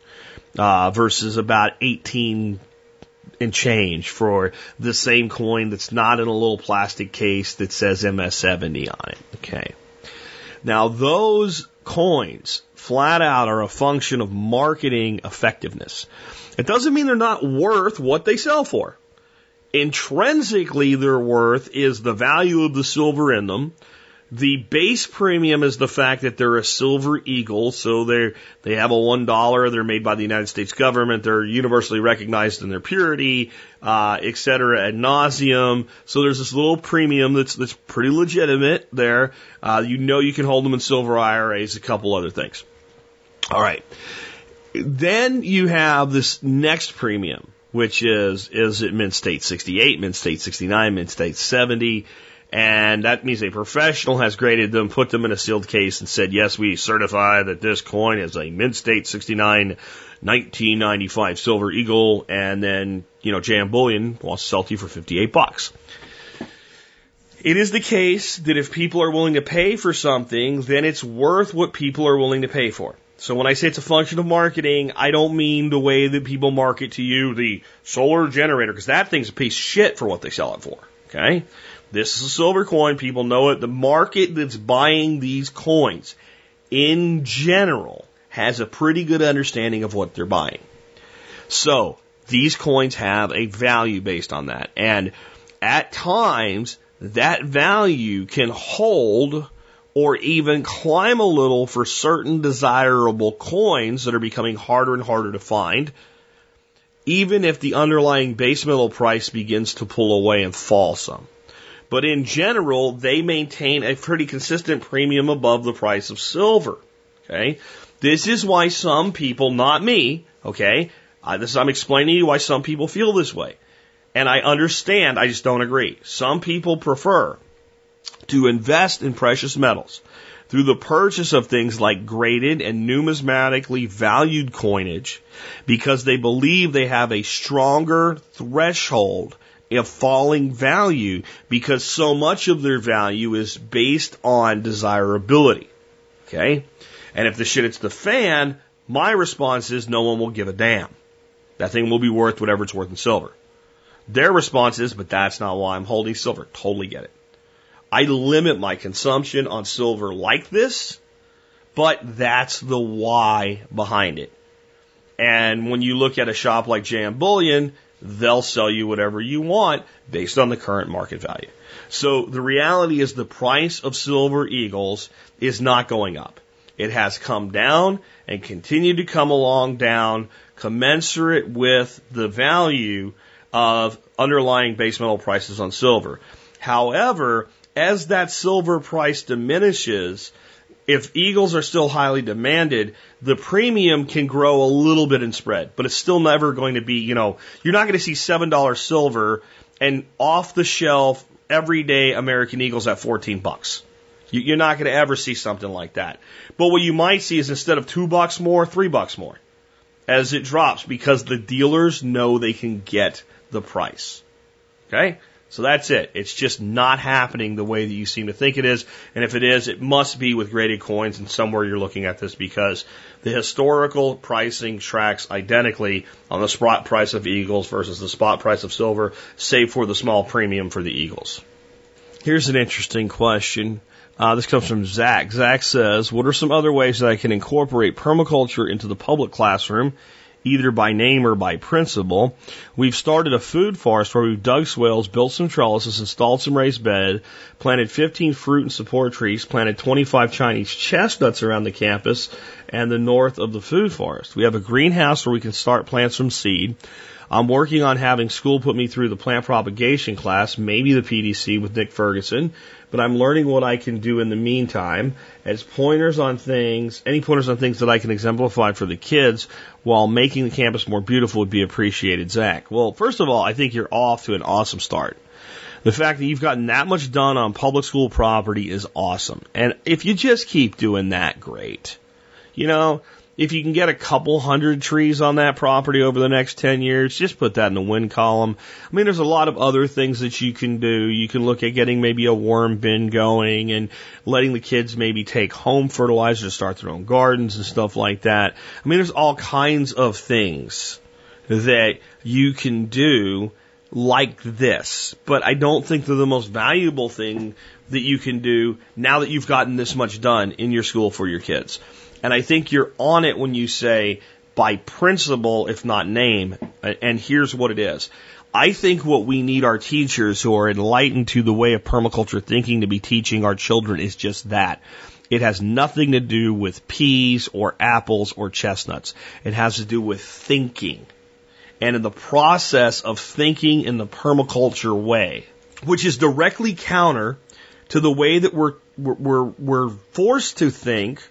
uh, versus about 18 and change for the same coin that's not in a little plastic case that says MS70 on it. Okay. Now those coins flat out are a function of marketing effectiveness. It doesn't mean they're not worth what they sell for. Intrinsically, their worth is the value of the silver in them, the base premium is the fact that they're a silver eagle, so they they have a one dollar. They're made by the United States government. They're universally recognized in their purity, uh, et cetera, ad nauseum. So there's this little premium that's that's pretty legitimate there. Uh, you know you can hold them in silver IRAs. A couple other things. All right. Then you have this next premium, which is is it Mint State 68, Mint State 69, Mint State 70. And that means a professional has graded them, put them in a sealed case, and said, yes, we certify that this coin is a Mint State 69 1995 Silver Eagle. And then, you know, JM Bullion wants to sell to you for 58 bucks. It is the case that if people are willing to pay for something, then it's worth what people are willing to pay for. So when I say it's a function of marketing, I don't mean the way that people market to you the solar generator, because that thing's a piece of shit for what they sell it for. Okay? This is a silver coin. People know it. The market that's buying these coins in general has a pretty good understanding of what they're buying. So these coins have a value based on that. And at times that value can hold or even climb a little for certain desirable coins that are becoming harder and harder to find, even if the underlying base metal price begins to pull away and fall some. But in general, they maintain a pretty consistent premium above the price of silver. Okay. This is why some people, not me, okay, uh, this I'm explaining to you why some people feel this way. And I understand, I just don't agree. Some people prefer to invest in precious metals through the purchase of things like graded and numismatically valued coinage because they believe they have a stronger threshold a falling value because so much of their value is based on desirability. Okay? And if the shit hits the fan, my response is no one will give a damn. That thing will be worth whatever it's worth in silver. Their response is, but that's not why I'm holding silver. Totally get it. I limit my consumption on silver like this, but that's the why behind it. And when you look at a shop like JM Bullion, they'll sell you whatever you want based on the current market value. So the reality is the price of silver eagles is not going up. It has come down and continued to come along down commensurate with the value of underlying base metal prices on silver. However, as that silver price diminishes, if eagles are still highly demanded, the premium can grow a little bit in spread, but it's still never going to be, you know, you're not going to see $7 silver and off the shelf everyday American Eagles at 14 bucks. You're not going to ever see something like that. But what you might see is instead of two bucks more, three bucks more as it drops because the dealers know they can get the price. Okay? So that's it. It's just not happening the way that you seem to think it is. And if it is, it must be with graded coins and somewhere you're looking at this because the historical pricing tracks identically on the spot price of eagles versus the spot price of silver, save for the small premium for the eagles. Here's an interesting question. Uh, this comes from Zach. Zach says, what are some other ways that I can incorporate permaculture into the public classroom either by name or by principle. We've started a food forest where we've dug swales, built some trellises, installed some raised bed, planted 15 fruit and support trees, planted 25 Chinese chestnuts around the campus and the north of the food forest. We have a greenhouse where we can start plants from seed. I'm working on having school put me through the plant propagation class, maybe the PDC with Nick Ferguson, but I'm learning what I can do in the meantime as pointers on things, any pointers on things that I can exemplify for the kids while making the campus more beautiful would be appreciated, Zach. Well, first of all, I think you're off to an awesome start. The fact that you've gotten that much done on public school property is awesome. And if you just keep doing that, great. You know, if you can get a couple hundred trees on that property over the next 10 years, just put that in the wind column. I mean, there's a lot of other things that you can do. You can look at getting maybe a worm bin going and letting the kids maybe take home fertilizer to start their own gardens and stuff like that. I mean, there's all kinds of things that you can do like this, but I don't think they're the most valuable thing that you can do now that you've gotten this much done in your school for your kids. And I think you're on it when you say by principle, if not name, and here's what it is. I think what we need our teachers who are enlightened to the way of permaculture thinking to be teaching our children is just that. It has nothing to do with peas or apples or chestnuts. It has to do with thinking. And in the process of thinking in the permaculture way, which is directly counter to the way that we're, we're, we're forced to think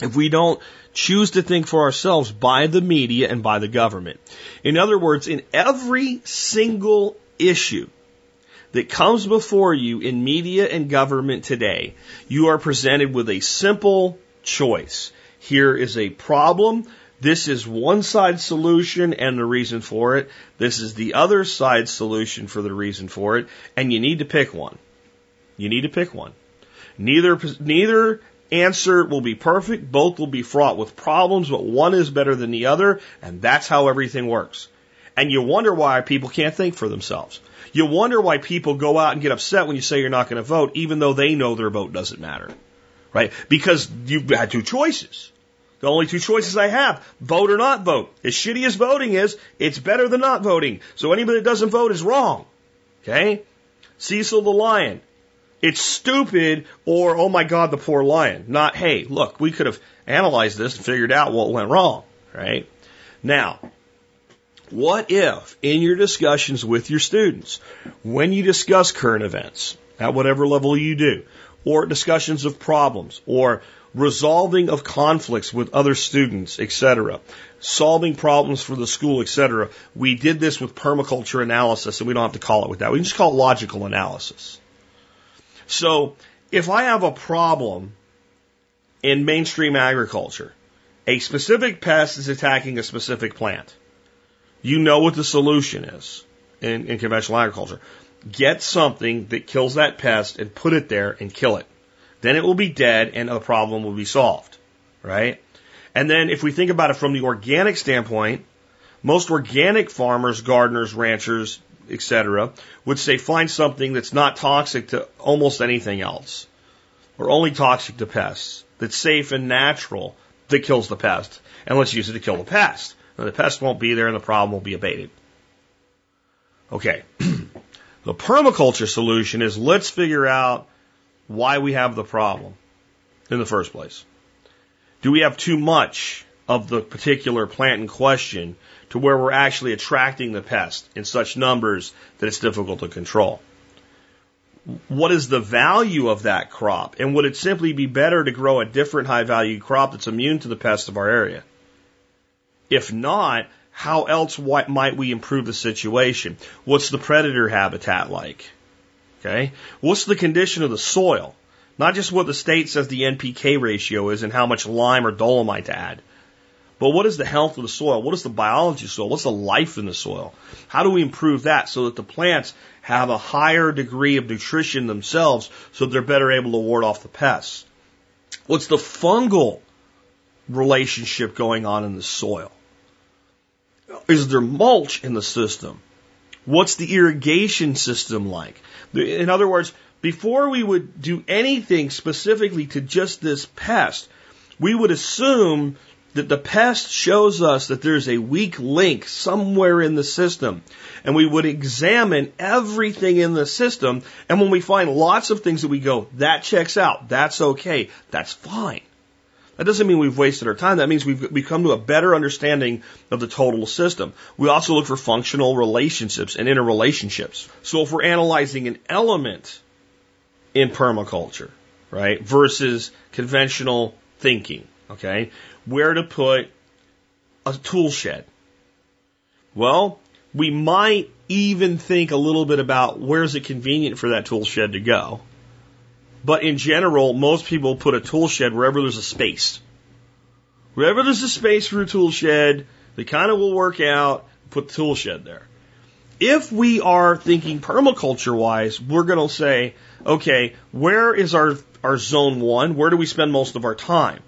if we don't choose to think for ourselves by the media and by the government. In other words, in every single issue that comes before you in media and government today, you are presented with a simple choice. Here is a problem. This is one side solution and the reason for it. This is the other side solution for the reason for it. And you need to pick one. You need to pick one. Neither, neither answer will be perfect. Both will be fraught with problems, but one is better than the other. And that's how everything works. And you wonder why people can't think for themselves. You wonder why people go out and get upset when you say you're not going to vote, even though they know their vote doesn't matter. Right? Because you've had two choices. The only two choices I have, vote or not vote. As shitty as voting is, it's better than not voting. So anybody that doesn't vote is wrong. Okay? Cecil the Lion. It's stupid or, oh my God, the poor lion. Not, hey, look, we could have analyzed this and figured out what went wrong, right? Now, what if in your discussions with your students, when you discuss current events at whatever level you do, or discussions of problems, or resolving of conflicts with other students, etc., solving problems for the school, etc., we did this with permaculture analysis, and we don't have to call it with that. We can just call it logical analysis. So if I have a problem in mainstream agriculture, a specific pest is attacking a specific plant. You know what the solution is in, in conventional agriculture. Get something that kills that pest and put it there and kill it. Then it will be dead and the problem will be solved. Right? And then if we think about it from the organic standpoint, most organic farmers, gardeners, ranchers, etc., would say find something that's not toxic to almost anything else, or only toxic to pests, that's safe and natural that kills the pest, and let's use it to kill the pest. Now, the pest won't be there and the problem will be abated. Okay. the permaculture solution is let's figure out why we have the problem in the first place. Do we have too much of the particular plant in question to where we're actually attracting the pest in such numbers that it's difficult to control. What is the value of that crop? And would it simply be better to grow a different high value crop that's immune to the pests of our area? If not, how else might we improve the situation? What's the predator habitat like? Okay. What's the condition of the soil? Not just what the state says the NPK ratio is and how much lime or dolomite to add. But what is the health of the soil? What is the biology of the soil? What's the life in the soil? How do we improve that so that the plants have a higher degree of nutrition themselves so they're better able to ward off the pests? What's the fungal relationship going on in the soil? Is there mulch in the system? What's the irrigation system like? In other words, before we would do anything specifically to just this pest, we would assume that the past shows us that there's a weak link somewhere in the system. And we would examine everything in the system. And when we find lots of things that we go, that checks out, that's okay, that's fine. That doesn't mean we've wasted our time. That means we've, we've come to a better understanding of the total system. We also look for functional relationships and interrelationships. So if we're analyzing an element in permaculture, right, versus conventional thinking, okay, where to put a tool shed. Well, we might even think a little bit about where's it convenient for that tool shed to go. But in general, most people put a tool shed wherever there's a space. Wherever there's a space for a tool shed, they kind of will work out, put the tool shed there. If we are thinking permaculture wise, we're going to say, okay, where is our, our zone one? Where do we spend most of our time?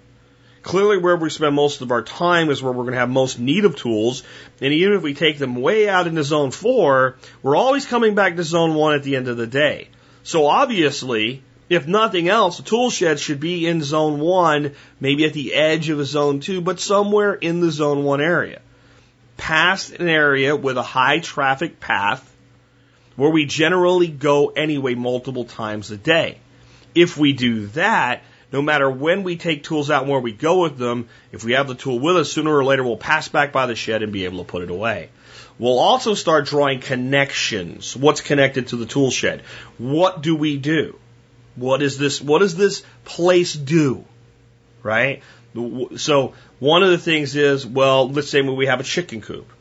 Clearly, where we spend most of our time is where we're going to have most need of tools. And even if we take them way out into zone four, we're always coming back to zone one at the end of the day. So obviously, if nothing else, the tool shed should be in zone one, maybe at the edge of a zone two, but somewhere in the zone one area. Past an area with a high traffic path where we generally go anyway multiple times a day. If we do that, no matter when we take tools out and where we go with them, if we have the tool with us, sooner or later we'll pass back by the shed and be able to put it away. We'll also start drawing connections. What's connected to the tool shed? What do we do? What is this? What does this place do? Right? So one of the things is, well, let's say we have a chicken coop,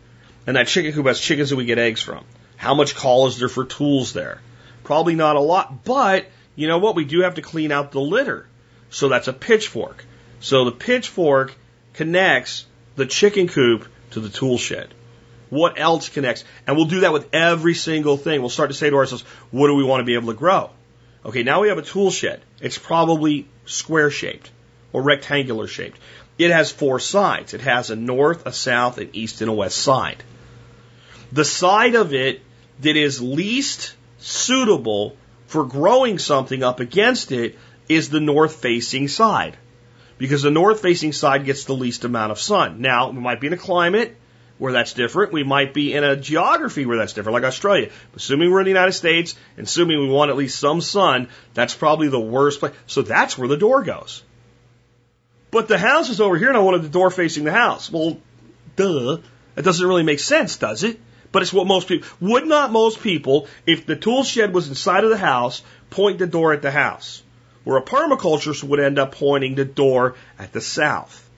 and that chicken coop has chickens that we get eggs from. How much call is there for tools there? Probably not a lot, but you know what? We do have to clean out the litter. So that's a pitchfork. So the pitchfork connects the chicken coop to the tool shed. What else connects? And we'll do that with every single thing. We'll start to say to ourselves, what do we want to be able to grow? Okay, now we have a tool shed. It's probably square shaped or rectangular shaped. It has four sides. It has a north, a south, an east, and a west side. The side of it that is least suitable for growing something up against it is the north facing side. Because the north facing side gets the least amount of sun. Now, we might be in a climate where that's different. We might be in a geography where that's different, like Australia. Assuming we're in the United States, and assuming we want at least some sun, that's probably the worst place. So that's where the door goes. But the house is over here and I wanted the door facing the house. Well, duh. That doesn't really make sense, does it? But it's what most people, would not most people, if the tool shed was inside of the house, point the door at the house? Where a permaculturist would end up pointing the door at the south.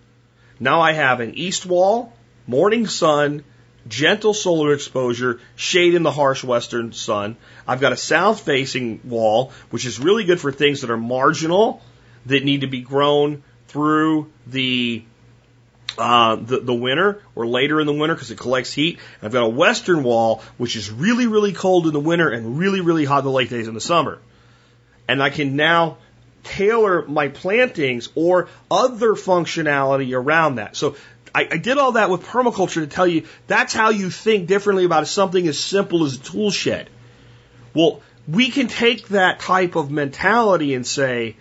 Now I have an east wall morning sun, gentle solar exposure, shade in the harsh western sun. I've got a south facing wall, which is really good for things that are marginal, that need to be grown through the uh, the, the winter or later in the winter because it collects heat. I've got a western wall, which is really, really cold in the winter and really, really hot the late days in the summer. And I can now tailor my plantings or other functionality around that. So I, I did all that with permaculture to tell you that's how you think differently about something as simple as a tool shed. Well, we can take that type of mentality and say,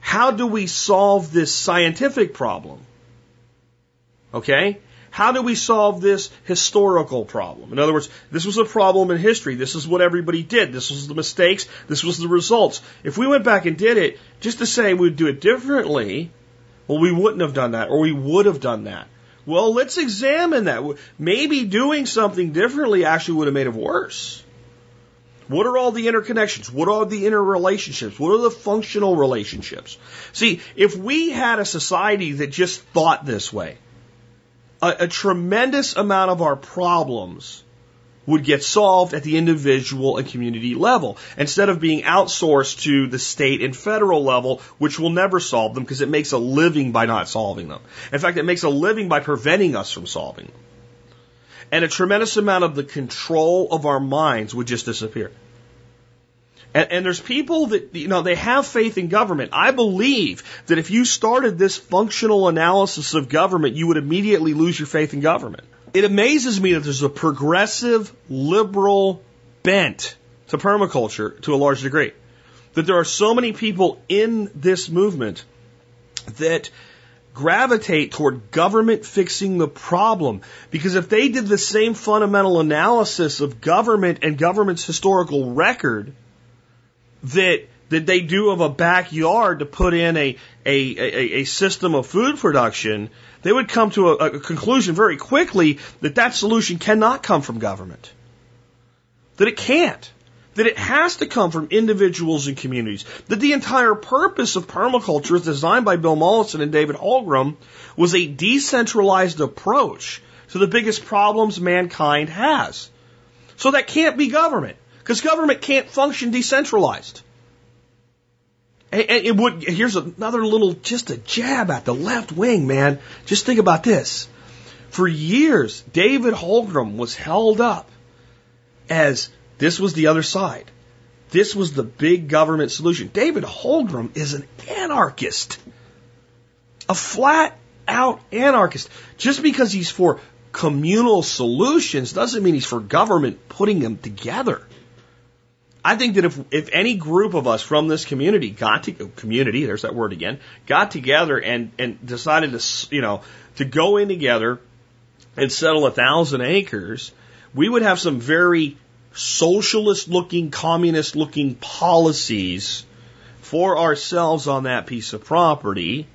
how do we solve this scientific problem? Okay? How do we solve this historical problem? In other words, this was a problem in history. This is what everybody did. This was the mistakes. This was the results. If we went back and did it just to say we'd do it differently, well, we wouldn't have done that, or we would have done that. Well, let's examine that. Maybe doing something differently actually would have made it worse. What are all the interconnections? What are the interrelationships? What are the functional relationships? See, if we had a society that just thought this way, a, a tremendous amount of our problems would get solved at the individual and community level instead of being outsourced to the state and federal level, which will never solve them because it makes a living by not solving them. In fact, it makes a living by preventing us from solving them. And a tremendous amount of the control of our minds would just disappear. And, and, there's people that, you know, they have faith in government. I believe that if you started this functional analysis of government, you would immediately lose your faith in government. It amazes me that there's a progressive liberal bent to permaculture to a large degree. That there are so many people in this movement that gravitate toward government fixing the problem. Because if they did the same fundamental analysis of government and government's historical record that that they do of a backyard to put in a, a, a, a system of food production, they would come to a, a conclusion very quickly that that solution cannot come from government. That it can't. That it has to come from individuals and communities. That the entire purpose of permaculture, as designed by Bill Mollison and David Holmgren, was a decentralized approach to the biggest problems mankind has. So that can't be government, because government can't function decentralized. And, it would, here's another little, just a jab at the left wing, man. Just think about this. For years, David Holmgren was held up as this was the other side. This was the big government solution. David Holmgren is an anarchist. A flat out anarchist. Just because he's for communal solutions doesn't mean he's for government putting them together. I think that if if any group of us from this community got to community, there's that word again, got together and and decided to you know to go in together and settle a thousand acres, we would have some very socialist looking, communist looking policies for ourselves on that piece of property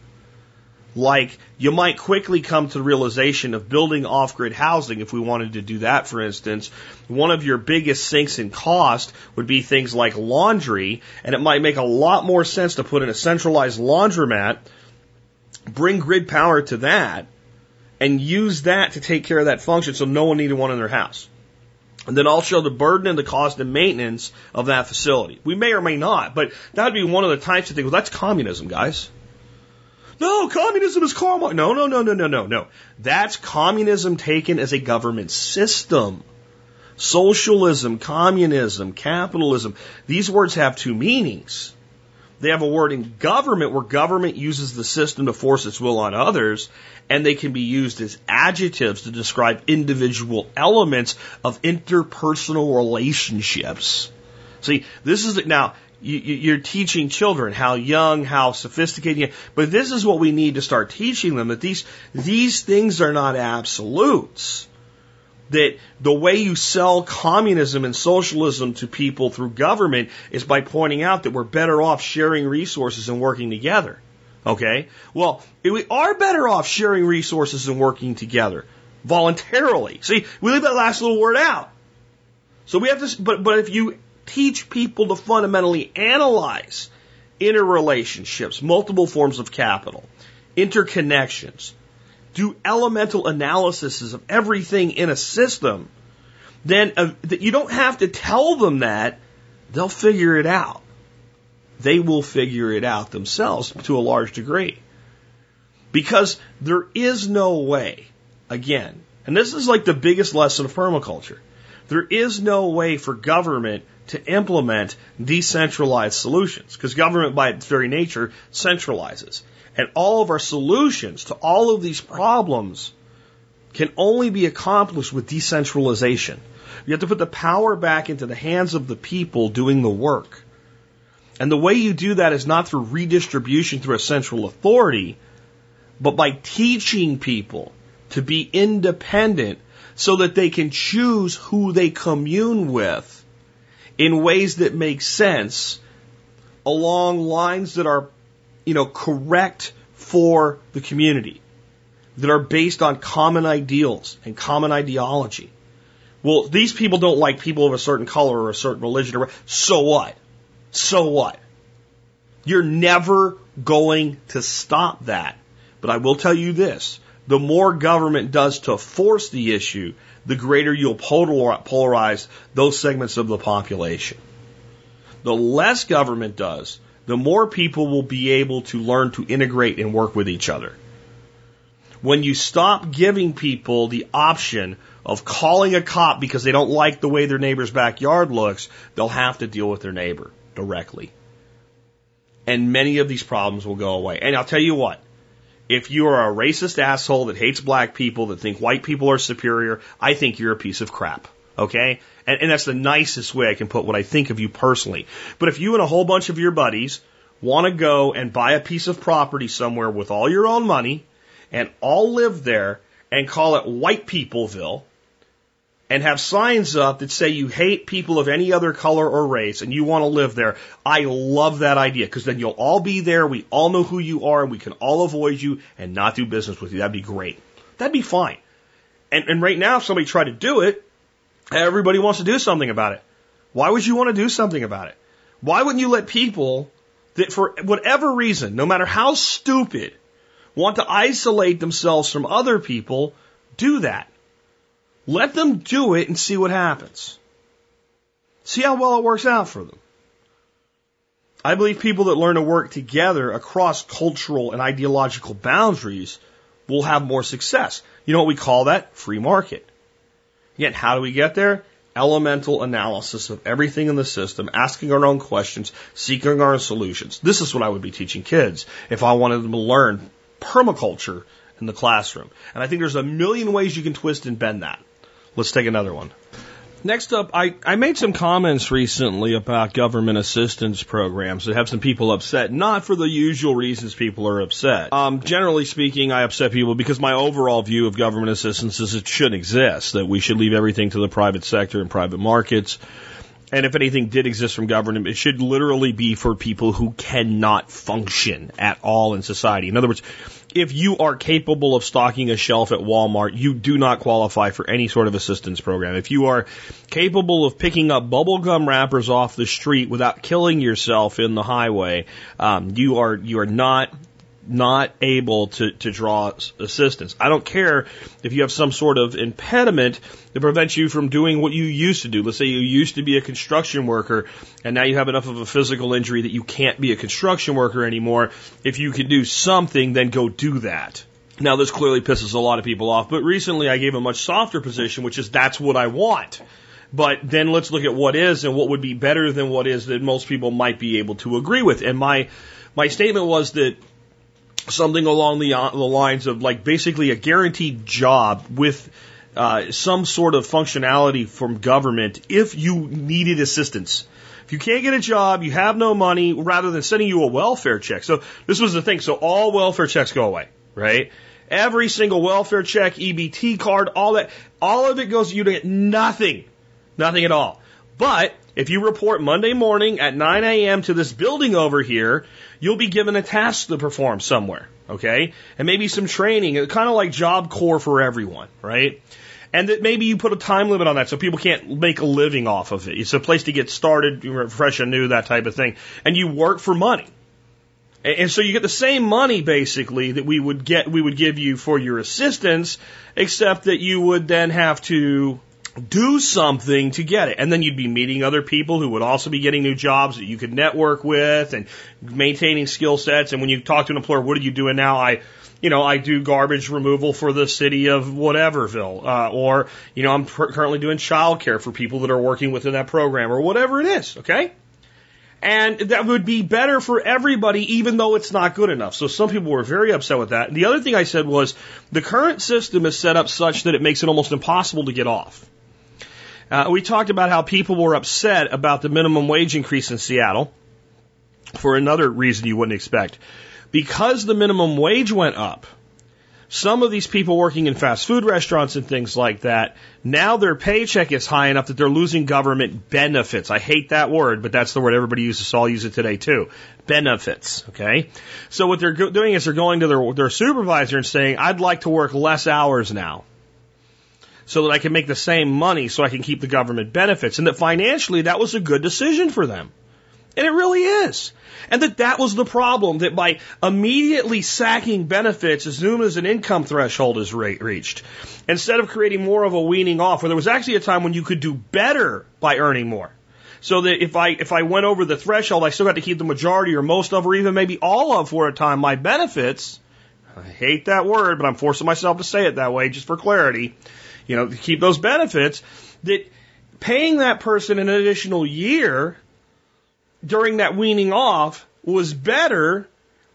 like you might quickly come to the realization of building off grid housing if we wanted to do that, for instance. One of your biggest sinks in cost would be things like laundry, and it might make a lot more sense to put in a centralized laundromat, bring grid power to that, and use that to take care of that function so no one needed one in their house. And then show the burden and the cost and maintenance of that facility. We may or may not, but that would be one of the types of things. Well, that's communism, guys. No, communism is karma. No, no, no, no, no, no, no. That's communism taken as a government system. Socialism, communism, capitalism. These words have two meanings. They have a word in government where government uses the system to force its will on others, and they can be used as adjectives to describe individual elements of interpersonal relationships. See, this is now you, are teaching children how young, how sophisticated. But this is what we need to start teaching them that these these things are not absolutes. That the way you sell communism and socialism to people through government is by pointing out that we're better off sharing resources and working together. Okay? Well, we are better off sharing resources and working together voluntarily. See, we leave that last little word out. So we have to, but, but if you teach people to fundamentally analyze interrelationships, multiple forms of capital, interconnections, do elemental analyses of everything in a system, then uh, you don't have to tell them that. They'll figure it out. They will figure it out themselves to a large degree. Because there is no way, again, and this is like the biggest lesson of permaculture. There is no way for government to implement decentralized solutions because government by its very nature centralizes. And all of our solutions to all of these problems can only be accomplished with decentralization. You have to put the power back into the hands of the people doing the work. And the way you do that is not through redistribution through a central authority, but by teaching people to be independent so that they can choose who they commune with in ways that make sense along lines that are, you know, correct for the community, that are based on common ideals and common ideology. Well, these people don't like people of a certain color or a certain religion or so what? So what? You're never going to stop that. But I will tell you this, the more government does to force the issue, the greater you'll polarize those segments of the population. The less government does, the more people will be able to learn to integrate and work with each other. When you stop giving people the option of calling a cop because they don't like the way their neighbor's backyard looks, they'll have to deal with their neighbor directly. And many of these problems will go away. And I'll tell you what, if you are a racist asshole that hates black people, that think white people are superior, I think you're a piece of crap. Okay? And, and that's the nicest way I can put what I think of you personally. But if you and a whole bunch of your buddies want to go and buy a piece of property somewhere with all your own money and all live there and call it White Peopleville, and have signs up that say you hate people of any other color or race and you want to live there, I love that idea because then you'll all be there. We all know who you are and we can all avoid you and not do business with you. That'd be great. That'd be fine. And, and right now, if somebody tried to do it, everybody wants to do something about it. Why would you want to do something about it? Why wouldn't you let people that for whatever reason, no matter how stupid, want to isolate themselves from other people, do that? Let them do it and see what happens. See how well it works out for them. I believe people that learn to work together across cultural and ideological boundaries will have more success. You know what we call that? Free market. Again, how do we get there? Elemental analysis of everything in the system, asking our own questions, seeking our own solutions. This is what I would be teaching kids if I wanted them to learn permaculture in the classroom. And I think there's a million ways you can twist and bend that. Let's take another one. Next up, I, I made some comments recently about government assistance programs that have some people upset, not for the usual reasons people are upset. Um, generally speaking, I upset people because my overall view of government assistance is it shouldn't exist, that we should leave everything to the private sector and private markets. And if anything did exist from government, it should literally be for people who cannot function at all in society. In other words, if you are capable of stocking a shelf at Walmart, you do not qualify for any sort of assistance program. If you are capable of picking up bubblegum wrappers off the street without killing yourself in the highway, um, you are you are not not able to, to draw assistance. I don't care if you have some sort of impediment that prevents you from doing what you used to do. Let's say you used to be a construction worker and now you have enough of a physical injury that you can't be a construction worker anymore. If you can do something, then go do that. Now this clearly pisses a lot of people off, but recently I gave a much softer position, which is that's what I want. But then let's look at what is and what would be better than what is that most people might be able to agree with. And my, my statement was that something along the, uh, the lines of like basically a guaranteed job with uh, some sort of functionality from government if you needed assistance. If you can't get a job, you have no money, rather than sending you a welfare check. So this was the thing. So all welfare checks go away, right? Every single welfare check, EBT card, all that, all of it goes, you get nothing. Nothing at all. But if you report Monday morning at 9 a.m. to this building over here, you'll be given a task to perform somewhere, okay? And maybe some training, kind of like Job Corps for everyone, right? And that maybe you put a time limit on that so people can't make a living off of it. It's a place to get started, fresh and new, that type of thing. And you work for money. And so you get the same money basically that we would get, we would give you for your assistance, except that you would then have to do something to get it. And then you'd be meeting other people who would also be getting new jobs that you could network with and maintaining skill sets. And when you talk to an employer, what are you doing now? I, you know, I do garbage removal for the city of whateverville, uh, or, you know, I'm currently doing childcare for people that are working within that program or whatever it is. Okay. And that would be better for everybody, even though it's not good enough. So some people were very upset with that. And the other thing I said was the current system is set up such that it makes it almost impossible to get off. Uh, we talked about how people were upset about the minimum wage increase in Seattle for another reason you wouldn't expect. Because the minimum wage went up, some of these people working in fast food restaurants and things like that, now their paycheck is high enough that they're losing government benefits. I hate that word, but that's the word everybody uses, so I'll use it today too. Benefits, okay? So what they're doing is they're going to their, their supervisor and saying, I'd like to work less hours now so that I can make the same money so I can keep the government benefits. And that financially that was a good decision for them. And it really is. And that that was the problem, that by immediately sacking benefits as soon as an income threshold is re- reached, instead of creating more of a weaning off, where there was actually a time when you could do better by earning more. So that if I, if I went over the threshold, I still got to keep the majority or most of, or even maybe all of for a time, my benefits. I hate that word, but I'm forcing myself to say it that way just for clarity you know, to keep those benefits, that paying that person an additional year during that weaning off was better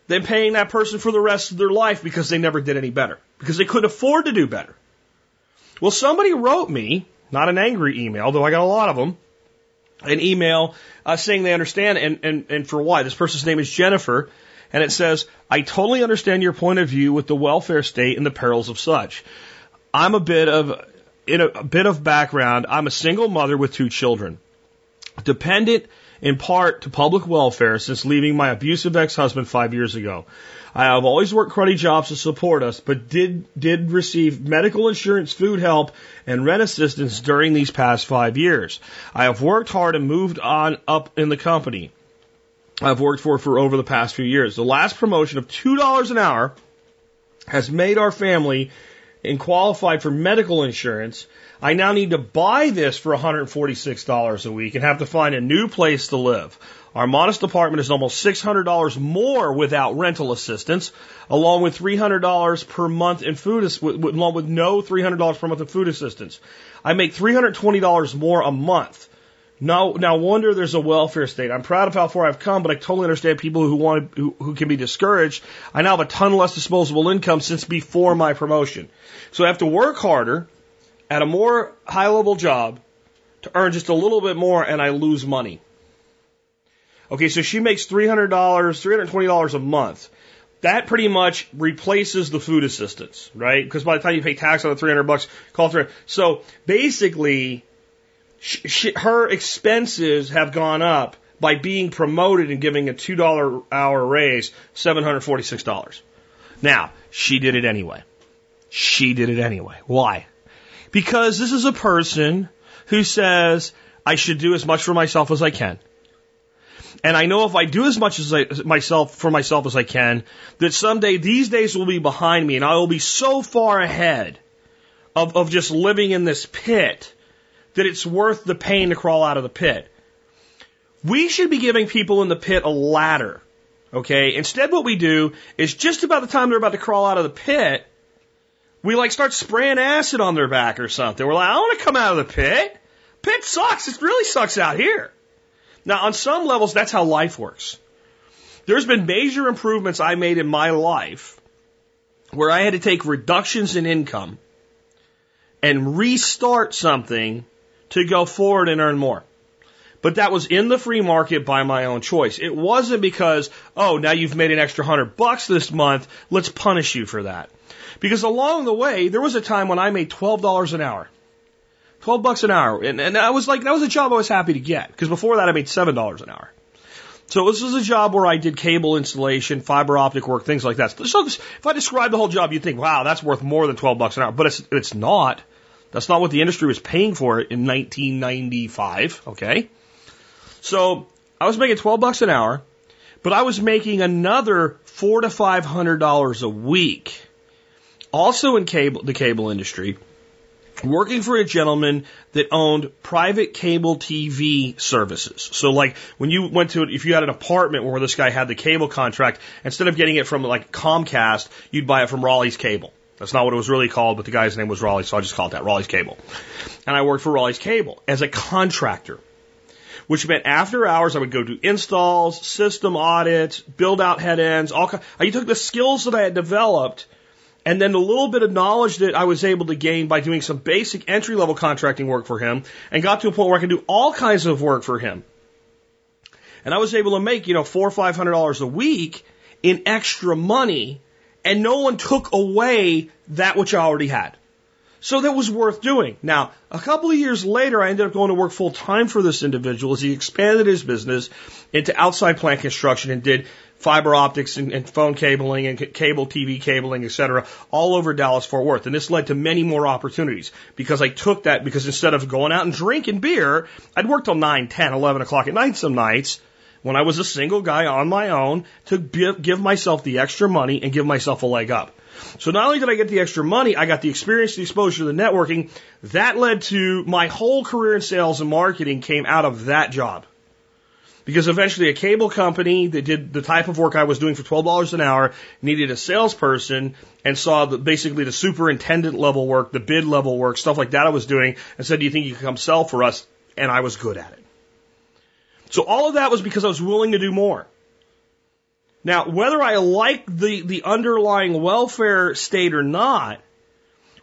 than paying that person for the rest of their life because they never did any better, because they couldn't afford to do better. Well, somebody wrote me, not an angry email, though I got a lot of them, an email uh, saying they understand and, and, and for why. This person's name is Jennifer, and it says, I totally understand your point of view with the welfare state and the perils of such. I'm a bit of in a, a bit of background. I'm a single mother with two children, dependent in part to public welfare since leaving my abusive ex-husband five years ago. I have always worked cruddy jobs to support us, but did did receive medical insurance, food help, and rent assistance during these past five years. I have worked hard and moved on up in the company. I've worked for for over the past few years. The last promotion of two dollars an hour has made our family and qualified for medical insurance, I now need to buy this for $146 a week and have to find a new place to live. Our modest apartment is almost $600 more without rental assistance, along with $300 per month in food, along with no $300 per month in food assistance. I make $320 more a month. Now, now wonder there's a welfare state. I'm proud of how far I've come, but I totally understand people who want who, who can be discouraged. I now have a ton less disposable income since before my promotion. So I have to work harder at a more high level job to earn just a little bit more and I lose money. Okay, so she makes $300, $320 a month. That pretty much replaces the food assistance, right? Because by the time you pay tax on the 300 bucks, call it So basically, she, her expenses have gone up by being promoted and giving a $2 hour raise, $746. Now, she did it anyway. She did it anyway. Why? Because this is a person who says, I should do as much for myself as I can. And I know if I do as much as I, myself for myself as I can, that someday these days will be behind me and I will be so far ahead of, of just living in this pit that it's worth the pain to crawl out of the pit. We should be giving people in the pit a ladder. Okay? Instead, what we do is just about the time they're about to crawl out of the pit, we like start spraying acid on their back or something. We're like, I want to come out of the pit. Pit sucks. It really sucks out here. Now, on some levels, that's how life works. There's been major improvements I made in my life where I had to take reductions in income and restart something to go forward and earn more. But that was in the free market by my own choice. It wasn't because, oh, now you've made an extra hundred bucks this month, let's punish you for that. Because along the way, there was a time when I made $12 an hour. 12 bucks an hour. And, and I was like, that was a job I was happy to get. Because before that, I made $7 an hour. So this was a job where I did cable installation, fiber optic work, things like that. So if I describe the whole job, you'd think, wow, that's worth more than 12 bucks an hour. But it's, it's not. That's not what the industry was paying for it in 1995. Okay. So I was making 12 bucks an hour, but I was making another four to five hundred dollars a week, also in cable, the cable industry, working for a gentleman that owned private cable TV services. So like when you went to, if you had an apartment where this guy had the cable contract, instead of getting it from like Comcast, you'd buy it from Raleigh's Cable. That's not what it was really called, but the guy's name was Raleigh, so I just called that, Raleigh's Cable. And I worked for Raleigh's Cable as a contractor, which meant after hours I would go do installs, system audits, build out head ends, all I took the skills that I had developed and then the little bit of knowledge that I was able to gain by doing some basic entry level contracting work for him and got to a point where I could do all kinds of work for him. And I was able to make, you know, four or five hundred dollars a week in extra money and no one took away that which I already had. So that was worth doing. Now, a couple of years later, I ended up going to work full time for this individual as he expanded his business into outside plant construction and did fiber optics and, and phone cabling and cable TV cabling, et cetera, all over Dallas Fort Worth. And this led to many more opportunities because I took that because instead of going out and drinking beer, I'd work till 9, 10, 11 o'clock at night some nights when I was a single guy on my own to give myself the extra money and give myself a leg up. So not only did I get the extra money, I got the experience, the exposure, the networking. That led to my whole career in sales and marketing came out of that job. Because eventually a cable company that did the type of work I was doing for $12 an hour needed a salesperson and saw the, basically the superintendent level work, the bid level work, stuff like that I was doing and said, do you think you can come sell for us? And I was good at it. So all of that was because I was willing to do more. Now, whether I like the, the underlying welfare state or not,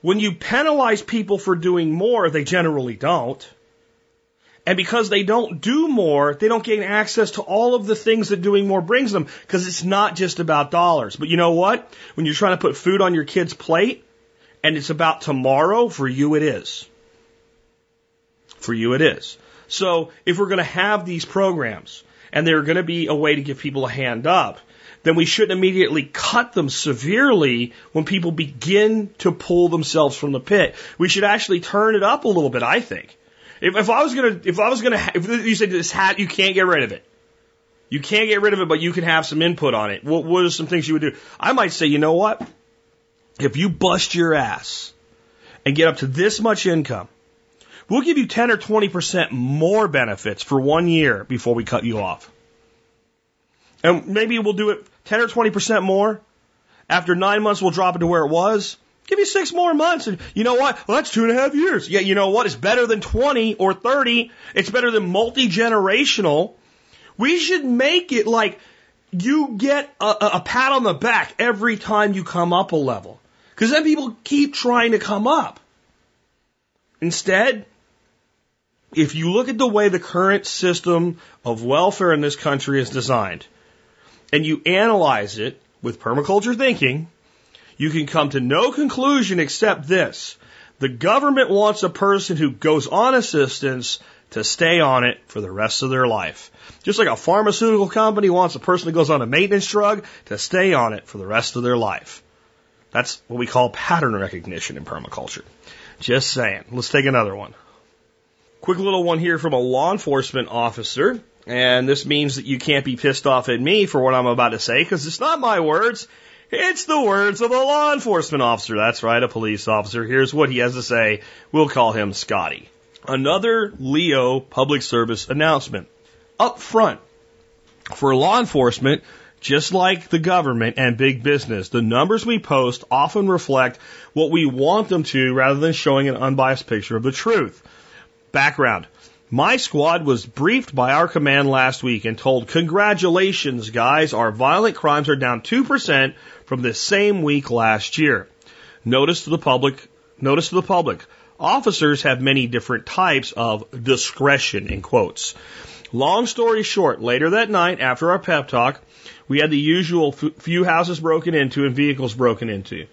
when you penalize people for doing more, they generally don't. And because they don't do more, they don't gain access to all of the things that doing more brings them because it's not just about dollars. But you know what? When you're trying to put food on your kid's plate and it's about tomorrow, for you it is. For you it is. So if we're going to have these programs and they're going to be a way to give people a hand up, then we shouldn't immediately cut them severely when people begin to pull themselves from the pit. We should actually turn it up a little bit, I think. If, if I was gonna, if I was gonna, if you said this hat, you can't get rid of it. You can't get rid of it, but you can have some input on it. What, what are some things you would do? I might say, you know what? if you bust your ass and get up to this much income, we'll give you 10 or 20% more benefits for one year before we cut you off. And maybe we'll do it 10 or 20% more. After nine months, we'll drop it to where it was. Give you six more months. And you know what? Well, that's two and a half years. Yeah, you know what? It's better than 20 or 30. It's better than multi generational. We should make it like you get a, a, pat on the back every time you come up a level. Because then people keep trying to come up. Instead, if you look at the way the current system of welfare in this country is designed, and you analyze it with permaculture thinking, you can come to no conclusion except this. The government wants a person who goes on assistance to stay on it for the rest of their life. Just like a pharmaceutical company wants a person who goes on a maintenance drug to stay on it for the rest of their life. That's what we call pattern recognition in permaculture. Just saying. Let's take another one. Quick little one here from a law enforcement officer. And this means that you can't be pissed off at me for what I'm about to say because it's not my words. It's the words of a law enforcement officer. That's right, a police officer. Here's what he has to say. We'll call him Scotty. Another Leo public service announcement. Up front, for law enforcement, just like the government and big business, the numbers we post often reflect what we want them to rather than showing an unbiased picture of the truth. Background. My squad was briefed by our command last week and told, congratulations guys, our violent crimes are down 2% from the same week last year. Notice to the public, notice to the public, officers have many different types of discretion in quotes. Long story short, later that night after our pep talk, we had the usual few houses broken into and vehicles broken into.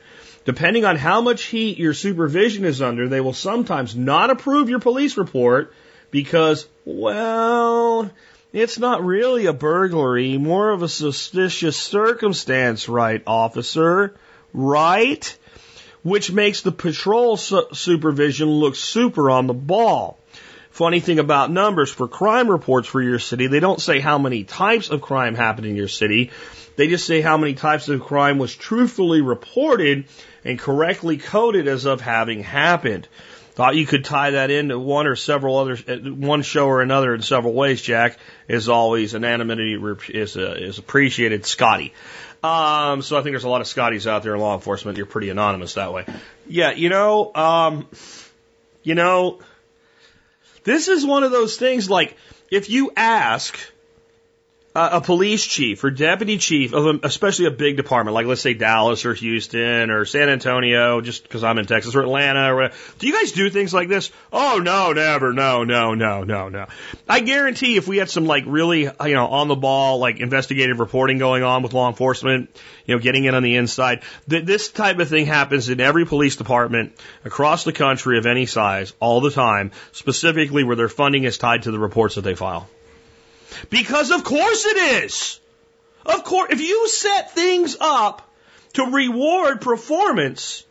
Depending on how much heat your supervision is under, they will sometimes not approve your police report because, well, it's not really a burglary, more of a suspicious circumstance, right, officer? Right? Which makes the patrol su- supervision look super on the ball. Funny thing about numbers for crime reports for your city, they don't say how many types of crime happened in your city. They just say how many types of crime was truthfully reported and correctly coded as of having happened. Thought you could tie that into one or several other, uh, one show or another in several ways, Jack. Is always anonymity is, uh, is appreciated. Scotty. Um, so I think there's a lot of Scotties out there in law enforcement. You're pretty anonymous that way. Yeah, you know, um, you know, this is one of those things like if you ask a police chief or deputy chief of a, especially a big department, like let's say Dallas or Houston or San Antonio, just because I'm in Texas or Atlanta. Or, do you guys do things like this? Oh no, never, no, no, no, no, no. I guarantee if we had some like really you know on the ball like investigative reporting going on with law enforcement, you know, getting in on the inside, that this type of thing happens in every police department across the country of any size all the time, specifically where their funding is tied to the reports that they file. Because of course it is. Of course, if you set things up to reward performance,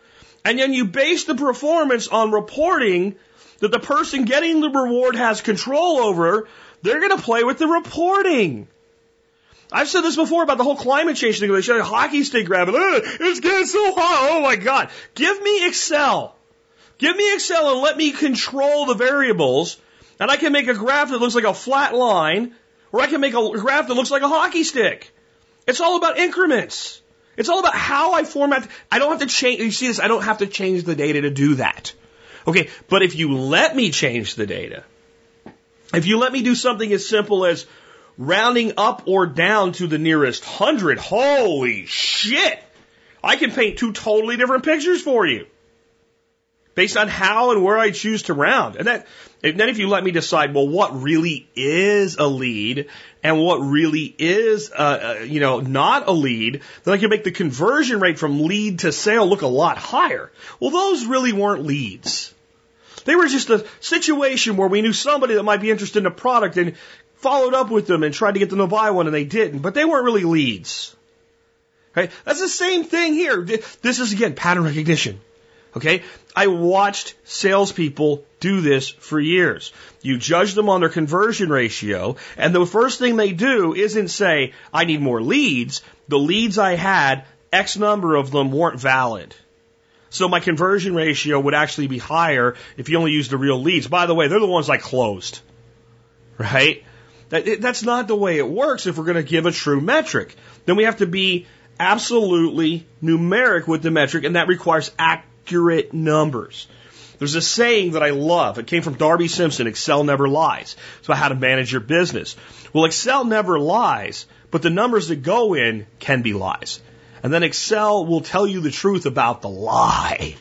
and then you base the performance on reporting that the person getting the reward has control over, they're going to play with the reporting. I've said this before about the whole climate change thing. They show a hockey stick grabbing. it's getting so hot. Oh my God. Give me Excel. Give me Excel and let me control the variables. And I can make a graph that looks like a flat line or I can make a graph that looks like a hockey stick. It's all about increments. It's all about how I format. I don't have to change. You see this? I don't have to change the data to do that. Okay, but if you let me change the data, if you let me do something as simple as rounding up or down to the nearest hundred, holy shit! I can paint two totally different pictures for you based on how and where I choose to round. And that, and then if you let me decide, well, what really is a lead and what really is, uh, uh, you know, not a lead, then I can make the conversion rate from lead to sale look a lot higher. Well, those really weren't leads. They were just a situation where we knew somebody that might be interested in a product and followed up with them and tried to get them to buy one and they didn't, but they weren't really leads. Right? That's the same thing here. This is again pattern recognition. Okay? I watched salespeople do this for years. You judge them on their conversion ratio, and the first thing they do isn't say, I need more leads. The leads I had, X number of them weren't valid. So my conversion ratio would actually be higher if you only used the real leads. By the way, they're the ones I closed. Right? That, that's not the way it works if we're going to give a true metric. Then we have to be absolutely numeric with the metric, and that requires accurate numbers. There's a saying that I love. It came from Darby Simpson Excel never lies. So, how to manage your business. Well, Excel never lies, but the numbers that go in can be lies. And then Excel will tell you the truth about the lie.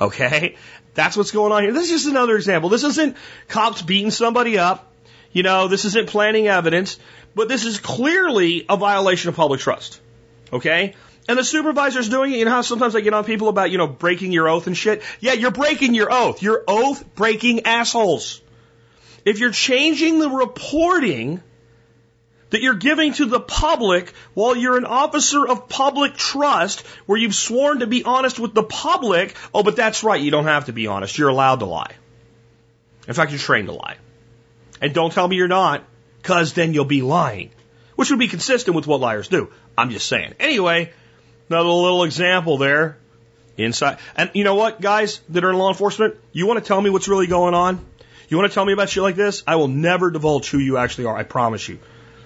Okay? That's what's going on here. This is just another example. This isn't cops beating somebody up. You know, this isn't planting evidence, but this is clearly a violation of public trust. Okay? And the supervisor's doing it. You know how sometimes I get on people about, you know, breaking your oath and shit? Yeah, you're breaking your oath. You're oath breaking assholes. If you're changing the reporting that you're giving to the public while you're an officer of public trust where you've sworn to be honest with the public, oh, but that's right. You don't have to be honest. You're allowed to lie. In fact, you're trained to lie. And don't tell me you're not, because then you'll be lying, which would be consistent with what liars do. I'm just saying. Anyway, another little example there. Inside. And you know what, guys that are in law enforcement? You want to tell me what's really going on? You want to tell me about shit like this? I will never divulge who you actually are. I promise you.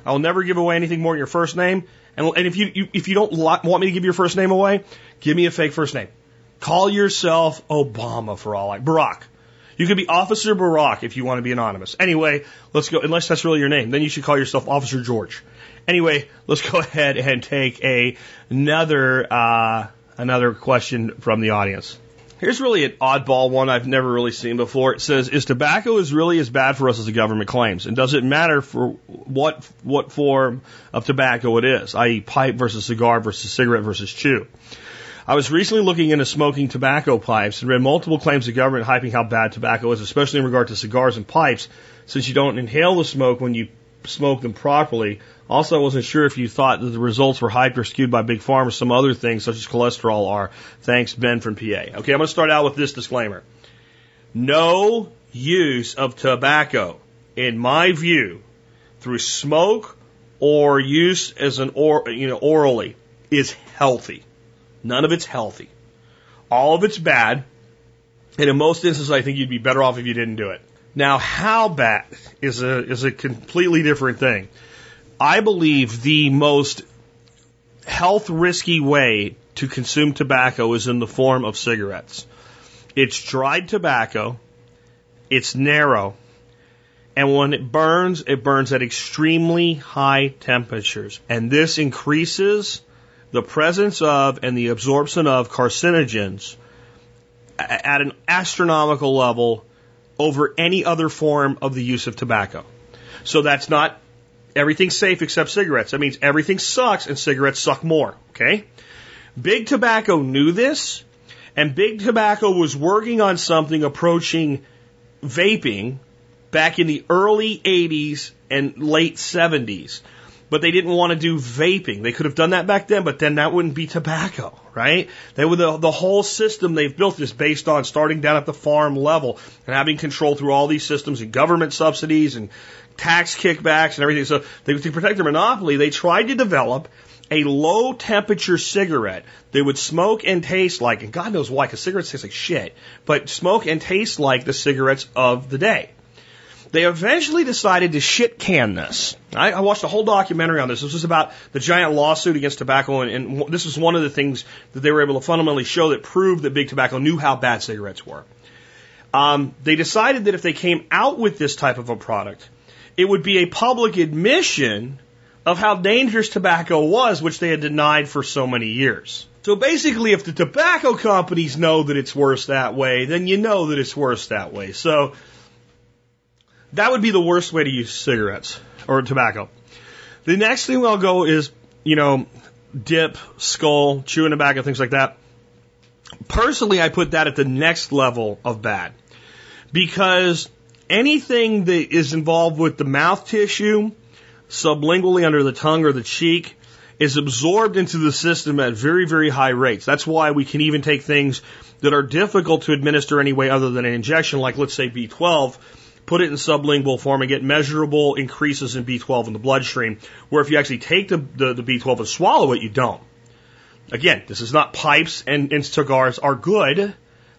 I will never give away anything more than your first name. And, and if you, you if you don't want me to give your first name away, give me a fake first name. Call yourself Obama for all I Barack. You could be Officer Barack if you want to be anonymous. Anyway, let's go. Unless that's really your name, then you should call yourself Officer George. Anyway, let's go ahead and take a, another uh, another question from the audience. Here's really an oddball one I've never really seen before. It says, "Is tobacco is really as bad for us as the government claims, and does it matter for what what form of tobacco it is, i.e., pipe versus cigar versus cigarette versus chew?" I was recently looking into smoking tobacco pipes and read multiple claims of government hyping how bad tobacco is, especially in regard to cigars and pipes, since you don't inhale the smoke when you smoke them properly. Also, I wasn't sure if you thought that the results were hyped or skewed by big pharma or some other things such as cholesterol are. Thanks, Ben from PA. Okay, I'm going to start out with this disclaimer. No use of tobacco, in my view, through smoke or use as an or you know orally is healthy. None of it's healthy. All of it's bad. And in most instances, I think you'd be better off if you didn't do it. Now, how bad is a, is a completely different thing. I believe the most health risky way to consume tobacco is in the form of cigarettes. It's dried tobacco. It's narrow. And when it burns, it burns at extremely high temperatures. And this increases the presence of and the absorption of carcinogens at an astronomical level over any other form of the use of tobacco. So that's not everything's safe except cigarettes. That means everything sucks and cigarettes suck more. Okay? Big Tobacco knew this, and Big Tobacco was working on something approaching vaping back in the early 80s and late 70s but they didn't want to do vaping. They could have done that back then, but then that wouldn't be tobacco, right? They were the, the whole system they've built is based on starting down at the farm level and having control through all these systems and government subsidies and tax kickbacks and everything. So they, to protect their monopoly, they tried to develop a low temperature cigarette they would smoke and taste like, and God knows why, because cigarettes taste like shit, but smoke and taste like the cigarettes of the day. They eventually decided to shit can this. I, I watched a whole documentary on this. This was about the giant lawsuit against tobacco, and, and this was one of the things that they were able to fundamentally show that proved that big tobacco knew how bad cigarettes were. Um, they decided that if they came out with this type of a product, it would be a public admission of how dangerous tobacco was, which they had denied for so many years. So basically, if the tobacco companies know that it's worse that way, then you know that it's worse that way. So that would be the worst way to use cigarettes or tobacco. The next thing I'll go is, you know, dip, Skoal, chewing tobacco, things like that. Personally, I put that at the next level of bad because anything that is involved with the mouth tissue, sublingually under the tongue or the cheek, is absorbed into the system at very, very high rates. That's why we can even take things that are difficult to administer any way other than an injection, like let's say B12, put it in sublingual form and get measurable increases in B12 in the bloodstream, where if you actually take the, the, the B12 and swallow it, you don't. Again, this is not pipes and, and cigars are good.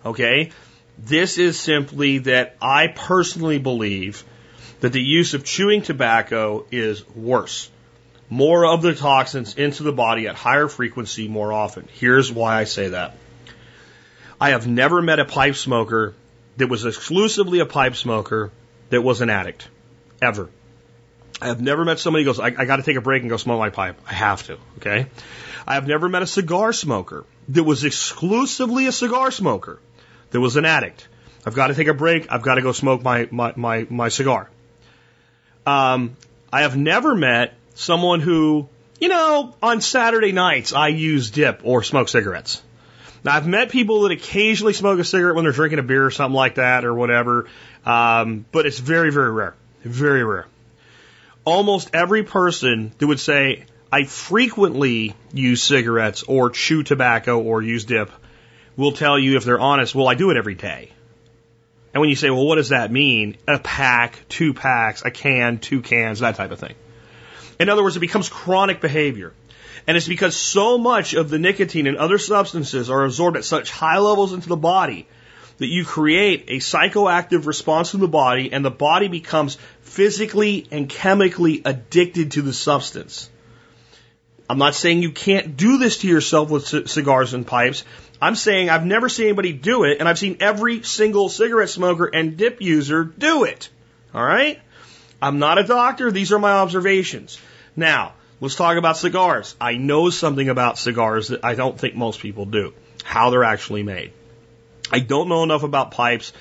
Okay. This is simply that I personally believe that the use of chewing tobacco is worse. More of the toxins into the body at higher frequency more often. Here's why I say that. I have never met a pipe smoker that was exclusively a pipe smoker that was an addict. Ever. I have never met somebody who goes, I, I got to take a break and go smoke my pipe. I have to. Okay. I have never met a cigar smoker that was exclusively a cigar smoker that was an addict. I've got to take a break. I've got to go smoke my, my, my, my cigar. Um, I have never met someone who, you know, on Saturday nights I use dip or smoke cigarettes. Now I've met people that occasionally smoke a cigarette when they're drinking a beer or something like that or whatever, um, but it's very, very rare. Very rare. Almost every person that would say, I frequently use cigarettes or chew tobacco or use dip will tell you if they're honest, well, I do it every day. And when you say, well, what does that mean? A pack, two packs, a can, two cans, that type of thing. In other words, it becomes chronic behavior. And it's because so much of the nicotine and other substances are absorbed at such high levels into the body that you create a psychoactive response in the body and the body becomes physically and chemically addicted to the substance. I'm not saying you can't do this to yourself with c- cigars and pipes. I'm saying I've never seen anybody do it, and I've seen every single cigarette smoker and dip user do it. All right? I'm not a doctor. These are my observations. Now, let's talk about cigars. I know something about cigars that I don't think most people do. How they're actually made. I don't know enough about pipes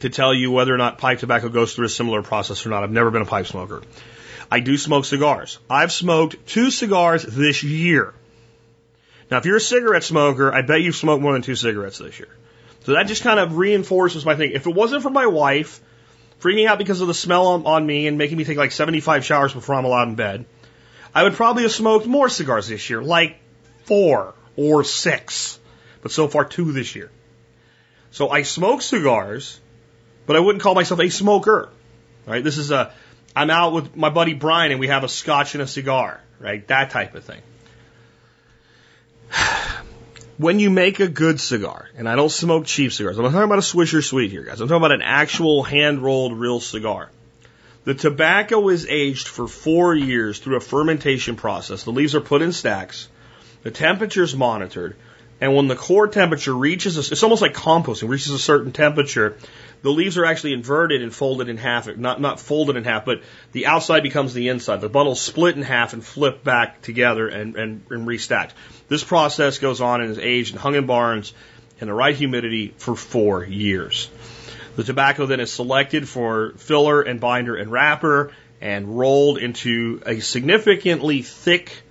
to tell you whether or not pipe tobacco goes through a similar process or not. I've never been a pipe smoker. I do smoke cigars. I've smoked two cigars this year. Now, if you're a cigarette smoker, I bet you've smoked more than two cigarettes this year. So that just kind of reinforces my thing. If it wasn't for my wife freaking out because of the smell on, on me and making me take like 75 showers before I'm allowed in bed, I would probably have smoked more cigars this year, like four or six, but so far two this year. So I smoke cigars, but I wouldn't call myself a smoker. Right? This is a I'm out with my buddy Brian and we have a scotch and a cigar, right? That type of thing. When you make a good cigar, and I don't smoke cheap cigars, I'm not talking about a Swisher Sweet here, guys. I'm talking about an actual hand rolled real cigar. The tobacco is aged for four years through a fermentation process. The leaves are put in stacks. The temperature is monitored. And when the core temperature reaches, a, it's almost like composting, reaches a certain temperature, the leaves are actually inverted and folded in half. Not, not folded in half, but the outside becomes the inside. The bundle's split in half and flipped back together and, and, and restacked. This process goes on and is aged and hung in barns in the right humidity for four years. The tobacco then is selected for filler and binder and wrapper and rolled into a significantly thick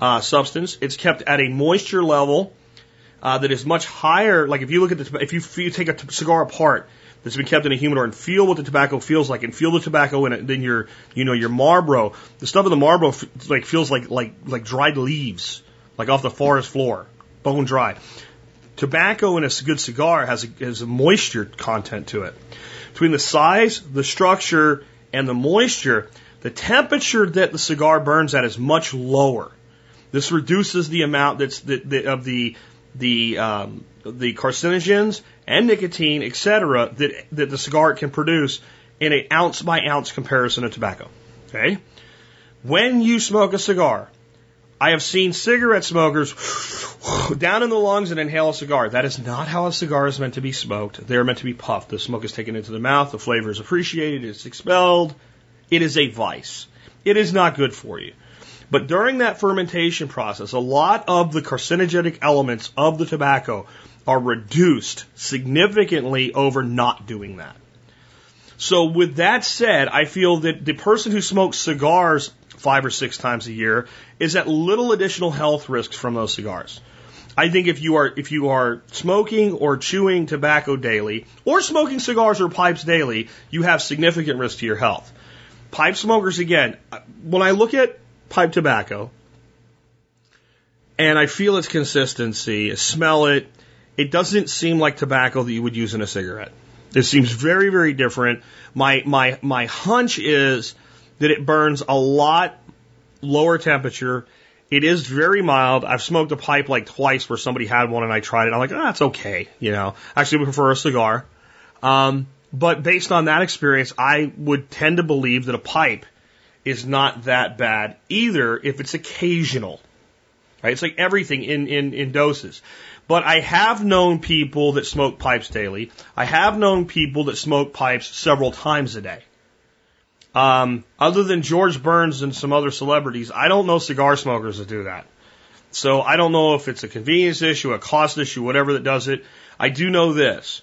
uh, substance. It's kept at a moisture level uh, that is much higher. Like if you look at the, if you, if you take a cigar apart that's been kept in a humidor and feel what the tobacco feels like and feel the tobacco in it, then your, you know, your Marlboro, the stuff in the Marlboro like feels like, like, like dried leaves, like off the forest floor, bone dry. Tobacco in a good cigar has a, has a moisture content to it. Between the size, the structure, and the moisture, the temperature that the cigar burns at is much lower. This reduces the amount that's the, the, of the the um, the carcinogens and nicotine, etc., that that the cigar can produce in an ounce by ounce comparison of tobacco. Okay, when you smoke a cigar, I have seen cigarette smokers down in the lungs and inhale a cigar. That is not how a cigar is meant to be smoked. They are meant to be puffed. The smoke is taken into the mouth, the flavor is appreciated, it's expelled. It is a vice. It is not good for you. But during that fermentation process, a lot of the carcinogenic elements of the tobacco are reduced significantly over not doing that. So with that said, I feel that the person who smokes cigars five or six times a year is at little additional health risks from those cigars. I think if you are if you are smoking or chewing tobacco daily or smoking cigars or pipes daily, you have significant risk to your health. Pipe smokers again, when I look at pipe tobacco and I feel its consistency, smell it, it doesn't seem like tobacco that you would use in a cigarette. It seems very, very different. My my my hunch is that it burns a lot lower temperature It is very mild. I've smoked a pipe like twice where somebody had one and I tried it. I'm like, oh, that's okay. You know, actually we prefer a cigar. Um, but based on that experience, I would tend to believe that a pipe is not that bad either if it's occasional. Right? It's like everything in, in, in doses. But I have known people that smoke pipes daily. I have known people that smoke pipes several times a day. Um, other than George Burns and some other celebrities, I don't know cigar smokers that do that. So I don't know if it's a convenience issue, a cost issue, whatever that does it. I do know this.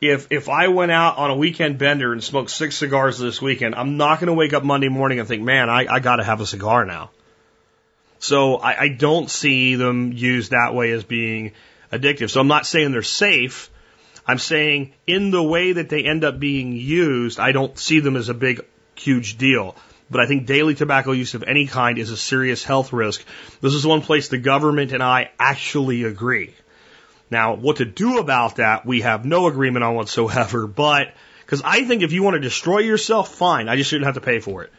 If, if I went out on a weekend bender and smoked six cigars this weekend, I'm not going to wake up Monday morning and think, man, I, I got to have a cigar now. So I, I don't see them used that way as being addictive. So I'm not saying they're safe. I'm saying in the way that they end up being used, I don't see them as a big huge deal. But I think daily tobacco use of any kind is a serious health risk. This is one place the government and I actually agree. Now, what to do about that, we have no agreement on whatsoever, but, because I think if you want to destroy yourself, fine, I just shouldn't have to pay for it.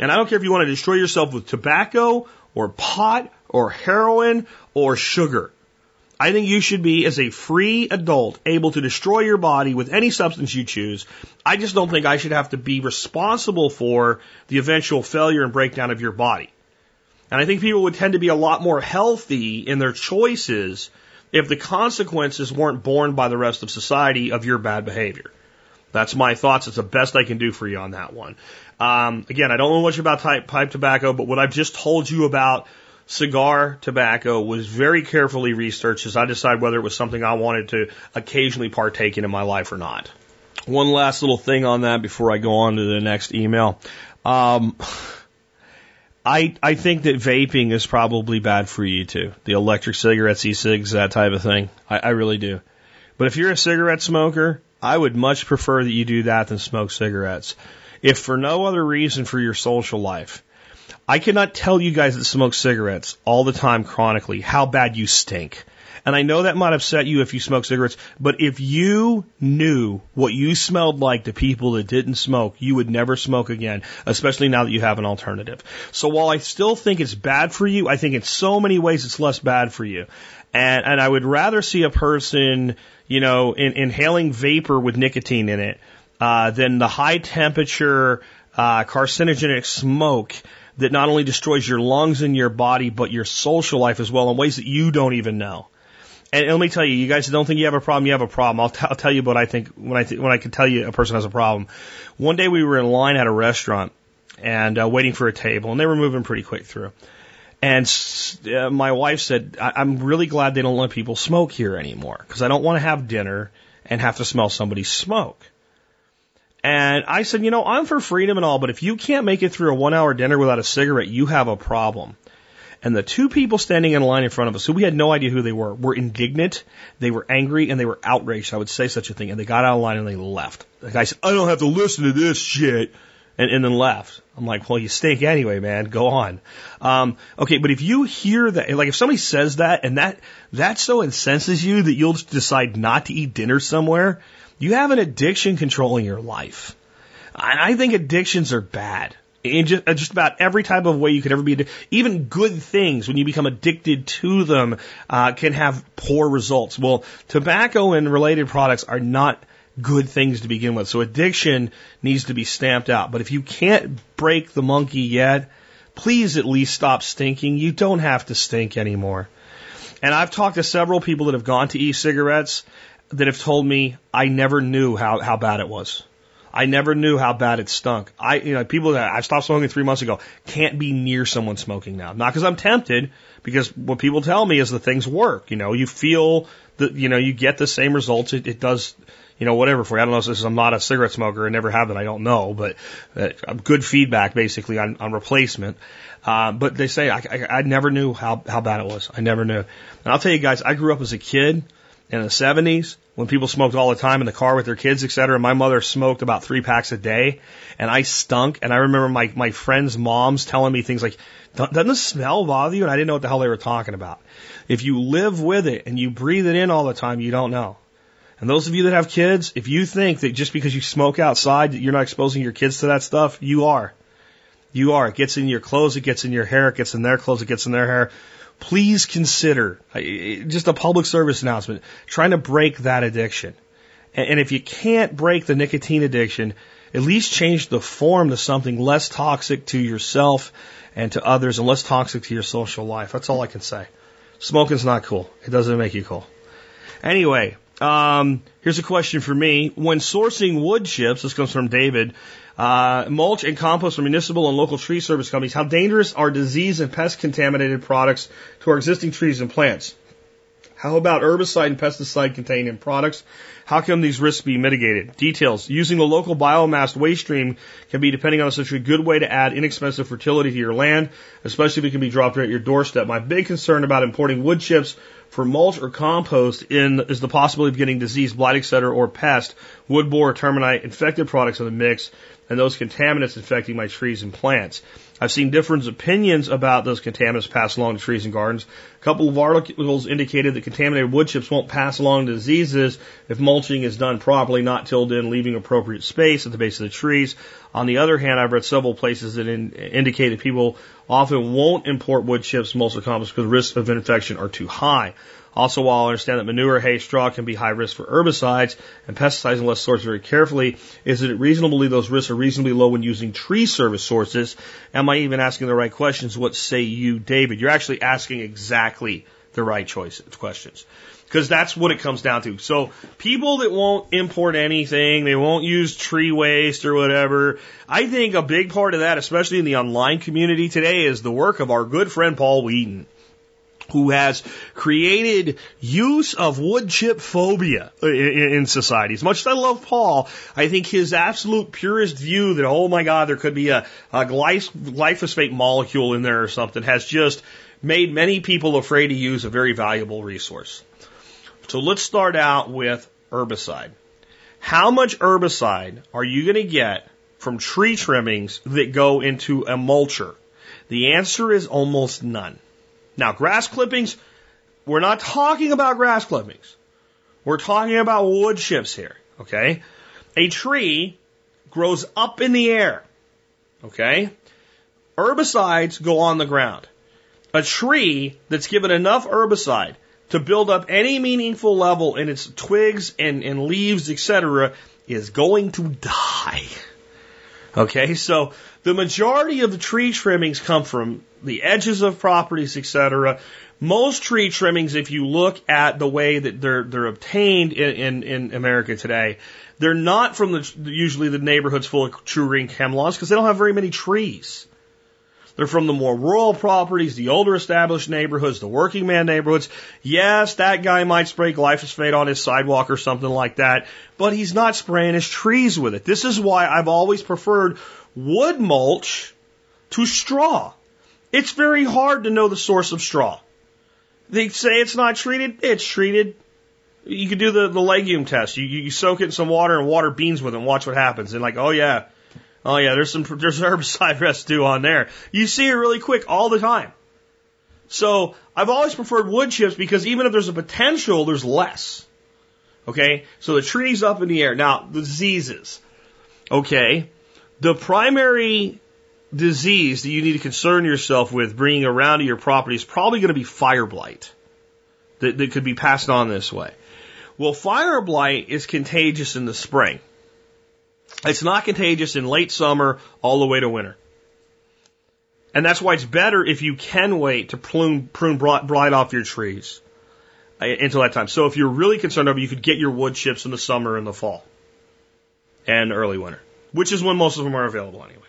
And I don't care if you want to destroy yourself with tobacco, or pot, or heroin, or sugar. I think you should be, as a free adult, able to destroy your body with any substance you choose. I just don't think I should have to be responsible for the eventual failure and breakdown of your body. And I think people would tend to be a lot more healthy in their choices if the consequences weren't borne by the rest of society of your bad behavior. That's my thoughts. It's the best I can do for you on that one. Um, again, I don't know much about type, pipe tobacco, but what I've just told you about cigar tobacco was very carefully researched as I decided whether it was something I wanted to occasionally partake in in my life or not. One last little thing on that before I go on to the next email. Um, I I think that vaping is probably bad for you too. The electric cigarettes, e-cigs, that type of thing. I, I really do. But if you're a cigarette smoker, I would much prefer that you do that than smoke cigarettes. If for no other reason for your social life, I cannot tell you guys that smoke cigarettes all the time chronically how bad you stink. And I know that might upset you if you smoke cigarettes, but if you knew what you smelled like to people that didn't smoke, you would never smoke again, especially now that you have an alternative. So while I still think it's bad for you, I think in so many ways it's less bad for you. And, and I would rather see a person, you know, in, inhaling vapor with nicotine in it, uh, than the high temperature, uh, carcinogenic smoke that not only destroys your lungs and your body, but your social life as well in ways that you don't even know. And let me tell you, you guys don't think you have a problem, you have a problem. I'll, t- I'll tell you what I think when I th- when I can tell you a person has a problem. One day we were in line at a restaurant and uh, waiting for a table, and they were moving pretty quick through. And uh, my wife said, I- I'm really glad they don't let people smoke here anymore because I don't want to have dinner and have to smell somebody's smoke. And I said, you know, I'm for freedom and all, but if you can't make it through a one hour dinner without a cigarette, you have a problem. And the two people standing in line in front of us, who we had no idea who they were, were indignant, they were angry, and they were outraged. I would say such a thing. And they got out of line and they left. The guy said, I don't have to listen to this shit. And, and then left. I'm like, well, you stink anyway, man. Go on. Um, okay, but if you hear that, like if somebody says that and that, that so incenses you that you'll decide not to eat dinner somewhere, you have an addiction controlling your life. And I think addictions are bad. In just, uh, just about every type of way you could ever be, even good things, when you become addicted to them, uh, can have poor results. Well, tobacco and related products are not good things to begin with. So addiction needs to be stamped out. But if you can't break the monkey yet, please at least stop stinking. You don't have to stink anymore. And I've talked to several people that have gone to e-cigarettes that have told me I never knew how, how bad it was. I never knew how bad it stunk. I, you know, people that I stopped smoking three months ago can't be near someone smoking now. Not because I'm tempted, because what people tell me is the things work. You know, you feel that, you know, you get the same results. It, it does, you know, whatever for you. I don't know if this is, I'm not a cigarette smoker and never have been. I don't know, but uh, good feedback basically on, on replacement. Uh, but they say I, I, I never knew how, how bad it was. I never knew. And I'll tell you guys, I grew up as a kid in the 70s when people smoked all the time in the car with their kids, et cetera. My mother smoked about three packs a day and I stunk. And I remember my, my friends' moms telling me things like, doesn't the smell bother you? And I didn't know what the hell they were talking about. If you live with it and you breathe it in all the time, you don't know. And those of you that have kids, if you think that just because you smoke outside that you're not exposing your kids to that stuff, you are. You are. It gets in your clothes, it gets in your hair, it gets in their clothes, it gets in their hair. Please consider uh, just a public service announcement trying to break that addiction. And if you can't break the nicotine addiction, at least change the form to something less toxic to yourself and to others and less toxic to your social life. That's all I can say. Smoking's not cool. It doesn't make you cool. Anyway, um, here's a question for me. When sourcing wood chips, this comes from David, uh, mulch and compost from municipal and local tree service companies, how dangerous are disease and pest contaminated products to our existing trees and plants? How about herbicide and pesticide containing products? How can these risks be mitigated? Details. Using the local biomass waste stream can be, depending on the situation, a good way to add inexpensive fertility to your land, especially if it can be dropped right at your doorstep. My big concern about importing wood chips for mulch or compost in is the possibility of getting disease, blight, etc., or pest, wood borer, termite, infected products in the mix, and those contaminants infecting my trees and plants. I've seen different opinions about those contaminants passed along to trees and gardens. A couple of articles indicated that contaminated wood chips won't pass along diseases if mulching is done properly, not tilled in, leaving appropriate space at the base of the trees. On the other hand, I've read several places that in, indicate that people often won't import wood chips, mulch, or compost because risks of infection are too high. Also, while I understand that manure, hay, straw can be high risk for herbicides and pesticides unless sourced very carefully, is it reasonable those risks are reasonably low when using tree service sources? Am I even asking the right questions? What say you, David? You're actually asking exactly the right choices, questions. Because that's what it comes down to. So people that won't import anything, they won't use tree waste or whatever. I think a big part of that, especially in the online community today, is the work of our good friend Paul Wheaton who has created use of wood chip phobia in, society. As much as I love Paul, I think his absolute purest view that, oh my God, there could be a, a glyphosate molecule in there or something has just made many people afraid to use a very valuable resource. So let's start out with herbicide. How much herbicide are you going to get from tree trimmings that go into a mulcher? The answer is almost none. Now, grass clippings, we're not talking about grass clippings. We're talking about wood chips here, okay? A tree grows up in the air, okay? Herbicides go on the ground. A tree that's given enough herbicide to build up any meaningful level in its twigs and, and leaves, etc., is going to die. Okay, so the majority of the tree trimmings come from the edges of properties, etc. Most tree trimmings, if you look at the way that they're they're obtained in, in, in America today, they're not from the usually the neighborhoods full of TruGreen hemlocks because they don't have very many trees. They're from the more rural properties, the older established neighborhoods, the working man neighborhoods. Yes, that guy might spray glyphosate on his sidewalk or something like that, but he's not spraying his trees with it. This is why I've always preferred wood mulch to straw. It's very hard to know the source of straw. They say it's not treated, it's treated. You could do the, the legume test. You, you soak it in some water and water beans with it and watch what happens. And like, oh yeah, Oh yeah, there's some there's herbicide residue on there. You see it really quick all the time. So I've always preferred wood chips because even if there's a potential, there's less. Okay, so the tree's up in the air. Now the diseases. Okay, the primary disease that you need to concern yourself with bringing around to your property is probably going to be fire blight that, that could be passed on this way. Well, fire blight is contagious in the spring. It's not contagious in late summer all the way to winter. And that's why it's better if you can wait to prune, prune blight off your trees uh, until that time. So if you're really concerned about it, you could get your wood chips in the summer and the fall and early winter, which is when most of them are available anyway.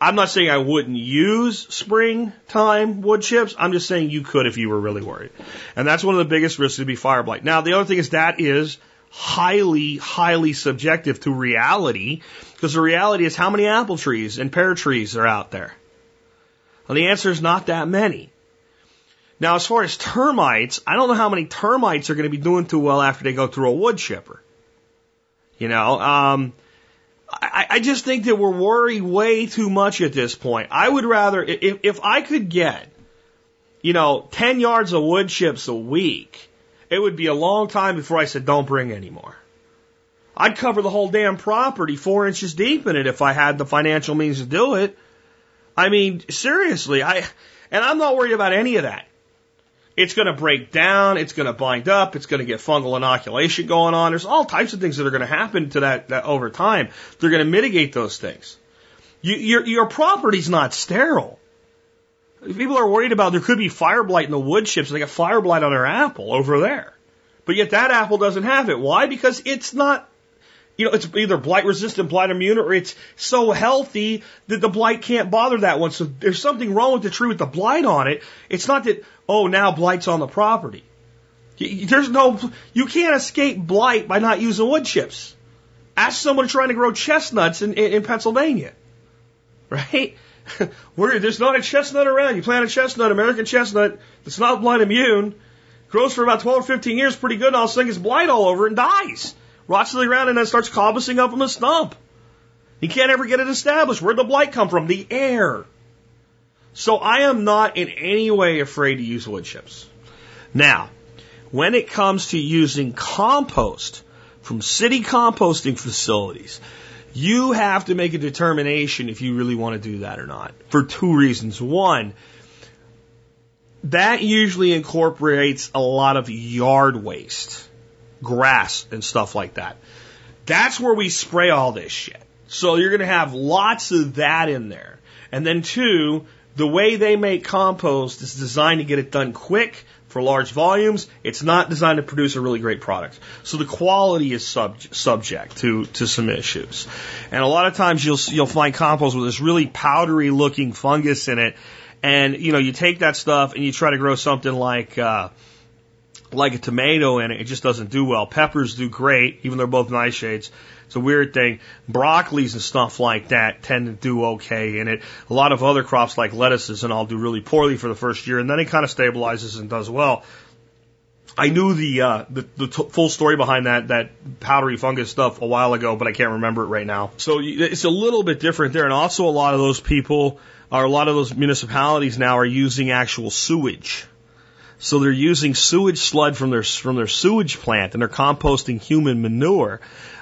I'm not saying I wouldn't use springtime wood chips. I'm just saying you could if you were really worried. And that's one of the biggest risks to be fire blight. Now, the other thing is that is highly, highly subjective to reality because the reality is how many apple trees and pear trees are out there? Well, the answer is not that many. Now, as far as termites, I don't know how many termites are going to be doing too well after they go through a wood chipper. You know, um, I, I just think that we're worried way too much at this point. I would rather, if, if I could get, you know, 10 yards of wood chips a week, it would be a long time before I said, don't bring any more. I'd cover the whole damn property four inches deep in it if I had the financial means to do it. I mean, seriously, I, and I'm not worried about any of that. It's going to break down. It's going to bind up. It's going to get fungal inoculation going on. There's all types of things that are going to happen to that, that over time. They're going to mitigate those things. You, your, your property's not sterile. People are worried about there could be fire blight in the wood chips. They got fire blight on their apple over there. But yet that apple doesn't have it. Why? Because it's not, you know, it's either blight resistant, blight immune, or it's so healthy that the blight can't bother that one. So there's something wrong with the tree with the blight on it. It's not that, oh, now blight's on the property. There's no, you can't escape blight by not using wood chips. Ask someone trying to grow chestnuts in, in, in Pennsylvania. Right? Where there's not a chestnut around. You plant a chestnut, American chestnut, that's not blight immune, grows for about 12 or 15 years pretty good, and all of a sudden gets blight all over and dies. Rots to the ground and then starts coppicing up on the stump. You can't ever get it established. Where'd the blight come from? The air. So I am not in any way afraid to use wood chips. Now, when it comes to using compost from city composting facilities, you have to make a determination if you really want to do that or not for two reasons. One, that usually incorporates a lot of yard waste, grass and stuff like that. That's where we spray all this shit. So you're going to have lots of that in there. And then two, the way they make compost is designed to get it done quick for large volumes. It's not designed to produce a really great product. So the quality is sub- subject to, to some issues. And a lot of times you'll, you'll find compost with this really powdery looking fungus in it and, you know, you take that stuff and you try to grow something like, uh, like a tomato in it, it just doesn't do well. Peppers do great, even though they're both nightshades. It's a weird thing. Broccolis and stuff like that tend to do okay in it. A lot of other crops like lettuces and all do really poorly for the first year, and then it kind of stabilizes and does well. I knew the uh, the, the full story behind that that powdery fungus stuff a while ago, but I can't remember it right now. So it's a little bit different there, and also a lot of those people are a lot of those municipalities now are using actual sewage. So they're using sewage sludge from their from their sewage plant and they're composting human manure,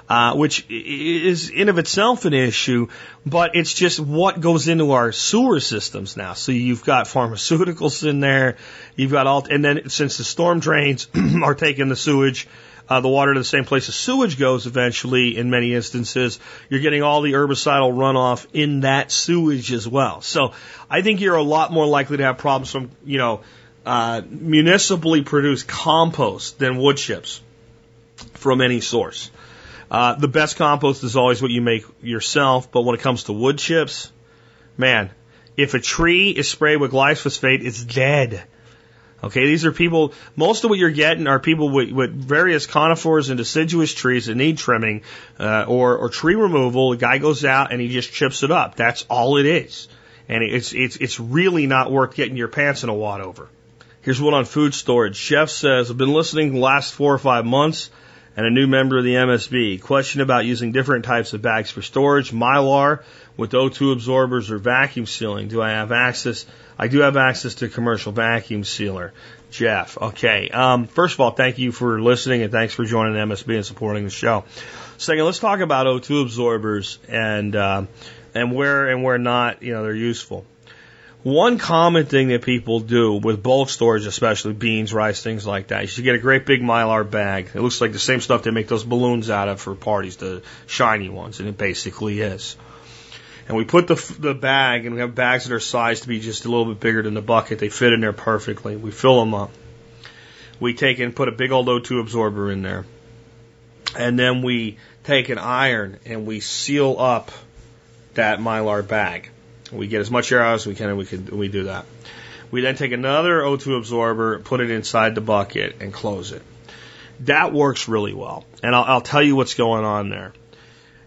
uh, which is in of itself an issue. But it's just what goes into our sewer systems now. So you've got pharmaceuticals in there, you've got all, and then since the storm drains are taking the sewage uh, the water to the same place as sewage goes eventually in many instances, you're getting all the herbicidal runoff in that sewage as well. So I think you're a lot more likely to have problems from, you know, uh, municipally produced compost than wood chips from any source. Uh, the best compost is always what you make yourself, but when it comes to wood chips, man, if a tree is sprayed with glyphosate, it's dead. Okay, these are people, most of what you're getting are people with, with various conifers and deciduous trees that need trimming uh, or, or tree removal. The guy goes out and he just chips it up. That's all it is. And it's, it's, it's really not worth getting your pants in a wad over. Here's one on food storage. Jeff says, I've been listening the last four or five months and a new member of the MSB. Question about using different types of bags for storage. Mylar with O2 absorbers or vacuum sealing. Do I have access? I do have access to commercial vacuum sealer. Jeff. Okay. Um, first of all, thank you for listening and thanks for joining MSB and supporting the show. Second, let's talk about O2 absorbers and uh, and where and where not you know they're useful. One common thing that people do with bulk storage, especially beans, rice, things like that, is you get a great big mylar bag. It looks like the same stuff they make those balloons out of for parties, the shiny ones, and it basically is and we put the the bag, and we have bags that are sized to be just a little bit bigger than the bucket. They fit in there perfectly. We fill them up. We take and put a big old O2 absorber in there, and then we take an iron and we seal up that mylar bag. We get as much air out as we can, and we can we do that. We then take another O2 absorber, put it inside the bucket, and close it. That works really well, and I'll, I'll tell you what's going on there.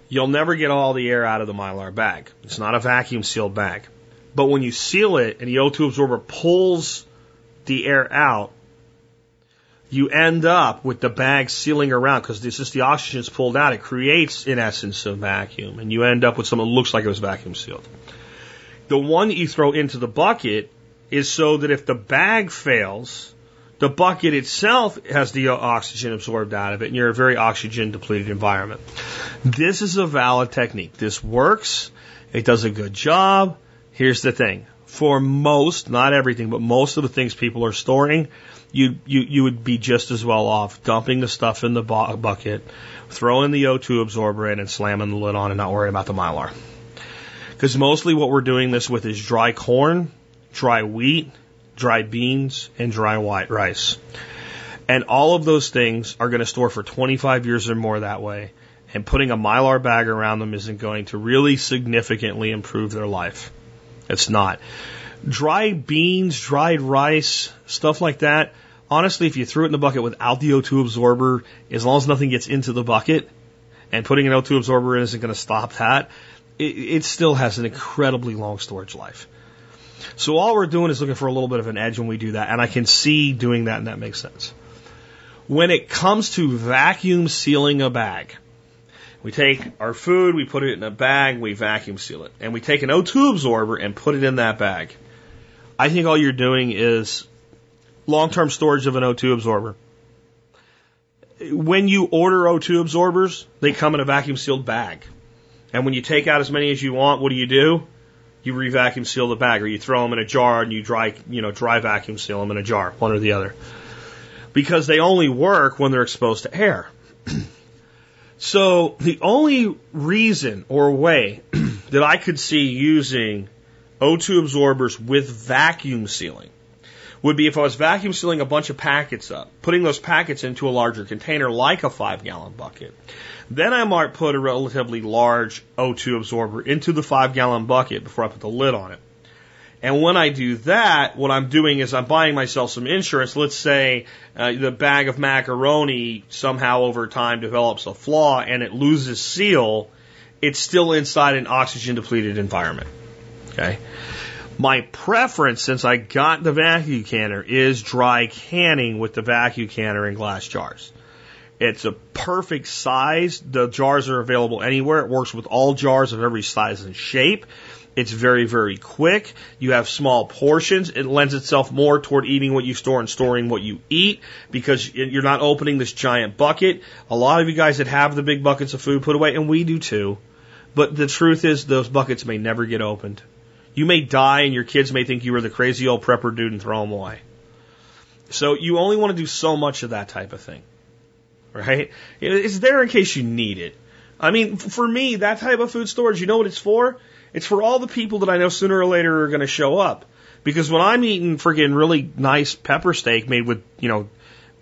You'll never get all the air out of the mylar bag. It's not a vacuum sealed bag. But when you seal it and the O2 absorber pulls the air out, you end up with the bag sealing around because this is the oxygen is pulled out. It creates, in essence, a vacuum, and you end up with something that looks like it was vacuum sealed. The one you throw into the bucket is so that if the bag fails, the bucket itself has the oxygen absorbed out of it, and you're a very oxygen depleted environment. This is a valid technique. This works. It does a good job. Here's the thing. For most, not everything, but most of the things people are storing, you, you, you would be just as well off dumping the stuff in the bu- bucket, throwing the O2 absorber in and slamming the lid on and not worrying about the mylar. Because mostly what we're doing this with is dry corn, dry wheat, dry beans, and dry white rice. And all of those things are going to store for 25 years or more that way. And putting a mylar bag around them isn't going to really significantly improve their life. It's not. Dried beans, dried rice, stuff like that. Honestly, if you threw it in the bucket without the O2 absorber, as long as nothing gets into the bucket, and putting an O2 absorber in isn't going to stop that, it, it still has an incredibly long storage life. So all we're doing is looking for a little bit of an edge when we do that, and I can see doing that, and that makes sense. When it comes to vacuum sealing a bag, we take our food, we put it in a bag, we vacuum seal it, and we take an O2 absorber and put it in that bag. I think all you're doing is long-term storage of an O2 absorber. When you order O2 absorbers, they come in a vacuum sealed bag. And when you take out as many as you want, what do you do? You re-vacuum seal the bag, or you throw them in a jar and you dry, you know, dry vacuum seal them in a jar, one or the other. Because they only work when they're exposed to air. so the only reason or way that I could see using O2 absorbers with vacuum sealing would be if I was vacuum sealing a bunch of packets up, putting those packets into a larger container like a five gallon bucket. Then I might put a relatively large O2 absorber into the five gallon bucket before I put the lid on it. And when I do that, what I'm doing is I'm buying myself some insurance. Let's say uh, the bag of macaroni somehow over time develops a flaw and it loses seal. It's still inside an oxygen depleted environment. Okay. My preference since I got the vacuum canner is dry canning with the vacuum canner in glass jars. It's a perfect size. The jars are available anywhere. It works with all jars of every size and shape. It's very, very quick. You have small portions. It lends itself more toward eating what you store and storing what you eat because you're not opening this giant bucket. A lot of you guys that have the big buckets of food put away, and we do too. But the truth is, those buckets may never get opened. You may die and your kids may think you were the crazy old prepper dude and throw them away. So you only want to do so much of that type of thing. Right? It's there in case you need it. I mean, for me, that type of food storage, you know what it's for? It's for all the people that I know sooner or later are going to show up. Because when I'm eating friggin' really nice pepper steak made with, you know,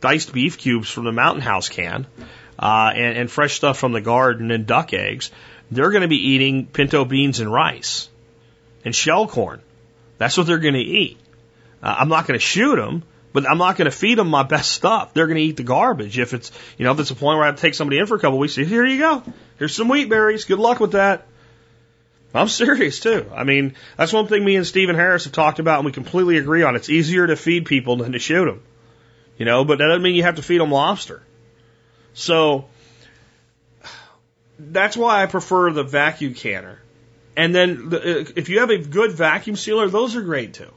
diced beef cubes from the Mountain House can, uh, and, and fresh stuff from the garden and duck eggs, they're going to be eating pinto beans and rice and shell corn. That's what they're going to eat. Uh, I'm not going to shoot them, but I'm not going to feed them my best stuff. They're going to eat the garbage. If it's, you know, if it's a point where I have to take somebody in for a couple of weeks, here you go. Here's some wheat berries. Good luck with that. I'm serious too. I mean, that's one thing me and Stephen Harris have talked about and we completely agree on. It's easier to feed people than to shoot them. You know, but that doesn't mean you have to feed them lobster. So, that's why I prefer the vacuum canner and then the, uh, if you have a good vacuum sealer, those are great too.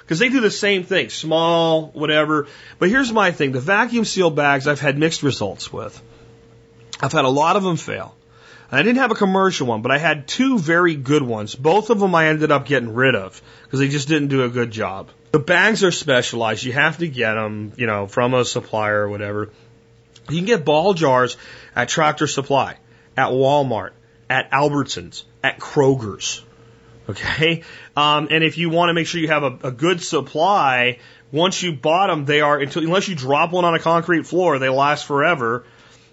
Because they do the same thing, small, whatever. But here's my thing the vacuum seal bags I've had mixed results with. I've had a lot of them fail. I didn't have a commercial one, but I had two very good ones. Both of them I ended up getting rid of because they just didn't do a good job. The bags are specialized. You have to get them, you know, from a supplier or whatever. You can get ball jars at Tractor Supply, at Walmart, at Albertsons, at Kroger's. Okay? Um, and if you want to make sure you have a, a good supply, once you bought them, they are, until, unless you drop one on a concrete floor, they last forever.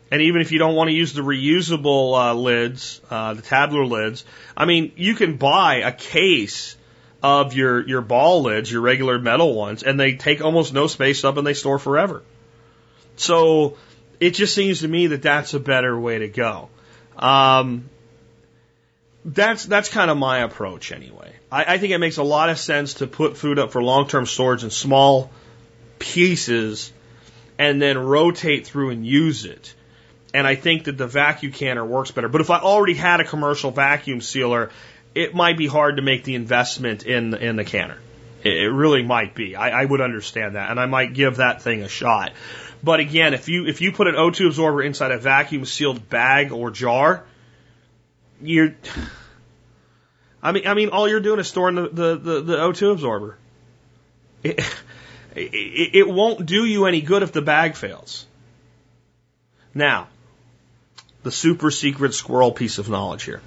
And even if you don't want to use the reusable uh, lids, uh, the Tattler lids, I mean, you can buy a case of your, your ball lids, your regular metal ones, and they take almost no space up and they store forever. So it just seems to me that that's a better way to go. Um, that's that's kind of my approach anyway. I, I think it makes a lot of sense to put food up for long term storage in small pieces and then rotate through and use it. And I think that the vacuum canner works better. But if I already had a commercial vacuum sealer, it might be hard to make the investment in the, in the canner. It, it really might be. I, I would understand that, and I might give that thing a shot. But again, if you if you put an O2 absorber inside a vacuum sealed bag or jar, you're I mean, I mean, all you're doing is storing the, the, the, the O2 absorber. It, it, it won't do you any good if the bag fails. Now, the super secret squirrel piece of knowledge here.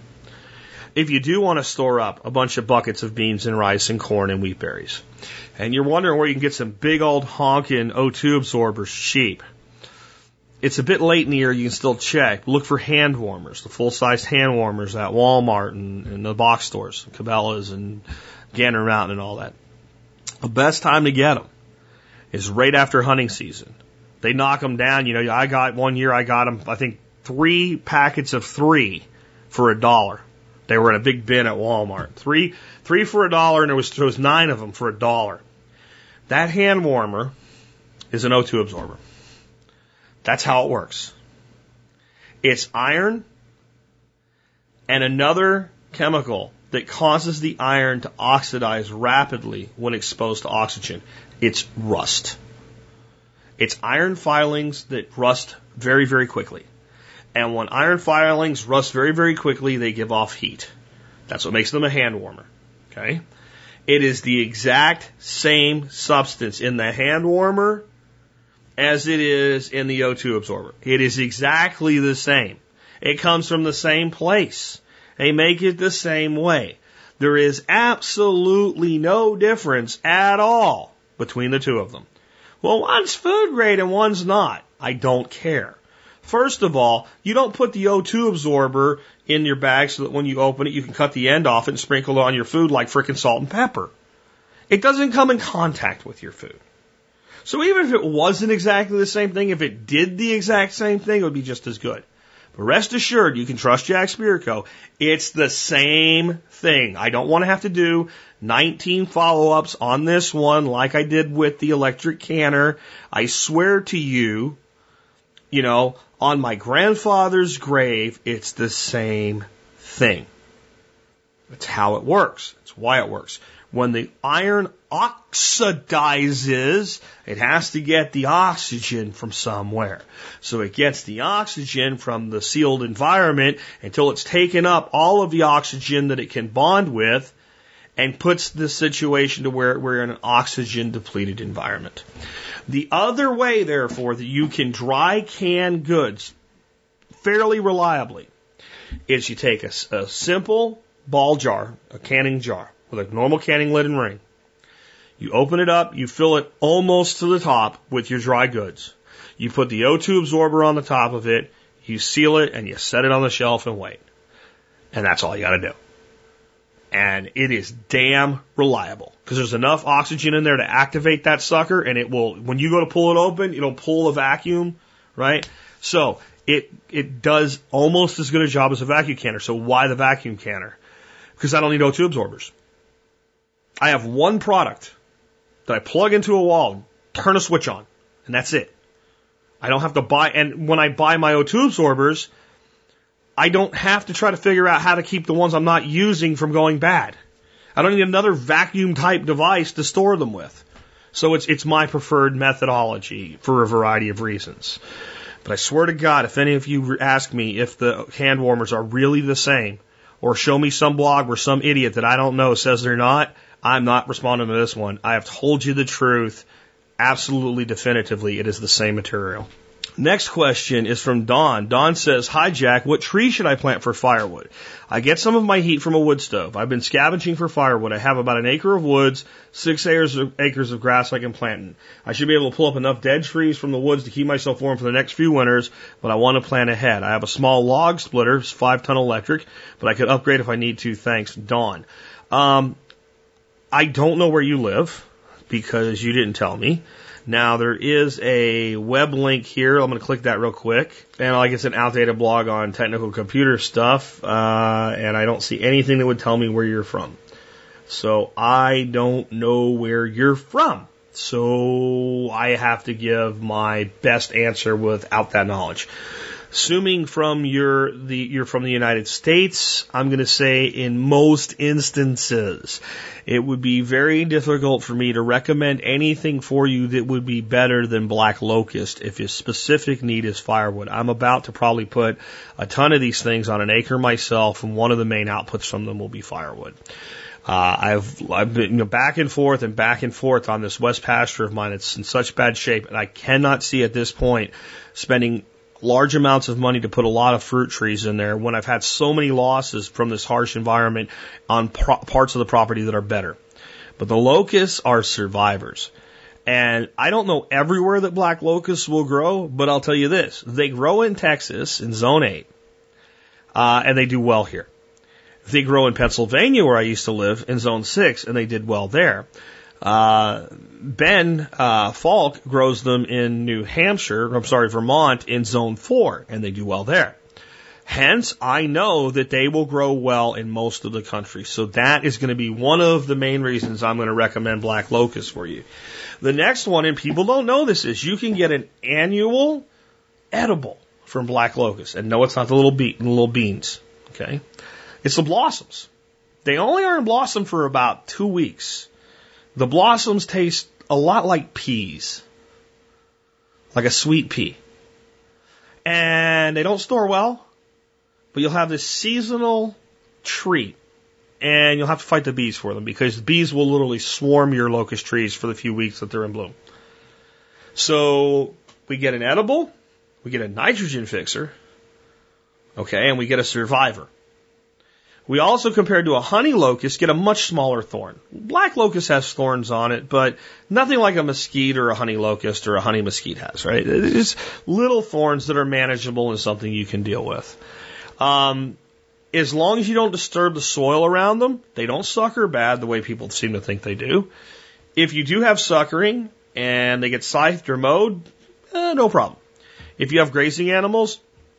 If you do want to store up a bunch of buckets of beans and rice and corn and wheat berries, and you're wondering where you can get some big old honking O2 absorbers cheap, it's a bit late in the year, you can still check. Look for hand warmers, the full sized hand warmers at Walmart and, and the box stores, Cabela's and Gander Mountain and all that. The best time to get them is right after hunting season. They knock them down. You know, I got one year, I got them, I think three packets of three for a dollar. They were in a big bin at Walmart. Three, three for a dollar, and there was, there was nine of them for a dollar. That hand warmer is an O2 absorber. That's how it works. It's iron and another chemical that causes the iron to oxidize rapidly when exposed to oxygen. It's rust. It's iron filings that rust very, very quickly. And when iron filings rust very, very quickly, they give off heat. That's what makes them a hand warmer. Okay? It is the exact same substance in the hand warmer as it is in the O2 absorber. It is exactly the same. It comes from the same place. They make it the same way. There is absolutely no difference at all between the two of them. Well, one's food grade and one's not. I don't care. First of all, you don't put the O2 absorber in your bag so that when you open it, you can cut the end off and sprinkle it on your food like frickin' salt and pepper. It doesn't come in contact with your food. So even if it wasn't exactly the same thing, if it did the exact same thing, it would be just as good. But rest assured, you can trust Jack Spirko. It's the same thing. I don't want to have to do 19 follow ups on this one like I did with the electric canner. I swear to you, you know, on my grandfather's grave, it's the same thing. That's how it works. That's why it works. When the iron oxidizes, it has to get the oxygen from somewhere. So it gets the oxygen from the sealed environment until it's taken up all of the oxygen that it can bond with and puts the situation to where we're in an oxygen depleted environment. The other way, therefore, that you can dry can goods fairly reliably is you take a, a simple ball jar, a canning jar, with a normal canning lid and ring. You open it up, you fill it almost to the top with your dry goods. You put the O2 absorber on the top of it, you seal it, and you set it on the shelf and wait. And that's all you gotta do. And it is damn reliable because there's enough oxygen in there to activate that sucker and it will, when you go to pull it open, it'll pull a vacuum, right? So it, it does almost as good a job as a vacuum canner. So why the vacuum canner? Because I don't need O2 absorbers. I have one product that I plug into a wall, turn a switch on, and that's it. I don't have to buy, and when I buy my O2 absorbers, I don't have to try to figure out how to keep the ones I'm not using from going bad. I don't need another vacuum type device to store them with. So it's, it's my preferred methodology for a variety of reasons. But I swear to God, if any of you ask me if the hand warmers are really the same, or show me some blog where some idiot that I don't know says they're not, I'm not responding to this one. I have told you the truth absolutely definitively. It is the same material. Next question is from Don. Don says, Hi Jack, what tree should I plant for firewood? I get some of my heat from a wood stove. I've been scavenging for firewood. I have about an acre of woods, six acres of, acres of grass I can plant in. I should be able to pull up enough dead trees from the woods to keep myself warm for the next few winters, but I want to plan ahead. I have a small log splitter, five ton electric, but I could upgrade if I need to. Thanks, Don. Um, I don't know where you live because you didn't tell me. Now there is a web link here. I'm going to click that real quick, and like it's an outdated blog on technical computer stuff, uh, and I don't see anything that would tell me where you're from. So I don't know where you're from. So I have to give my best answer without that knowledge. Assuming from your the you're from the United States, I'm going to say in most instances, it would be very difficult for me to recommend anything for you that would be better than black locust if your specific need is firewood. I'm about to probably put a ton of these things on an acre myself, and one of the main outputs from them will be firewood. Uh, I've I've been you know, back and forth and back and forth on this west pasture of mine. It's in such bad shape, and I cannot see at this point spending large amounts of money to put a lot of fruit trees in there when I've had so many losses from this harsh environment on pro- parts of the property that are better. But the locusts are survivors. And I don't know everywhere that black locusts will grow, but I'll tell you this. They grow in Texas in zone 8. Uh, and they do well here. They grow in Pennsylvania where I used to live in zone 6 and they did well there. Uh, ben uh, Falk grows them in New Hampshire, I'm sorry, Vermont in zone four, and they do well there. Hence, I know that they will grow well in most of the country. So that is going to be one of the main reasons I'm going to recommend black locust for you. The next one, and people don't know this, is you can get an annual edible from black locust. And no, it's not the little, be- little beans. Okay. It's the blossoms. They only are in blossom for about two weeks. The blossoms taste a lot like peas, like a sweet pea. And they don't store well, but you'll have this seasonal treat and you'll have to fight the bees for them because the bees will literally swarm your locust trees for the few weeks that they're in bloom. So we get an edible, we get a nitrogen fixer, okay, and we get a survivor. We also, compared to a honey locust, get a much smaller thorn. Black locust has thorns on it, but nothing like a mesquite or a honey locust or a honey mesquite has, right? It's little thorns that are manageable and something you can deal with. Um, as long as you don't disturb the soil around them, they don't sucker bad the way people seem to think they do. If you do have suckering and they get scythed or mowed, eh, no problem. If you have grazing animals,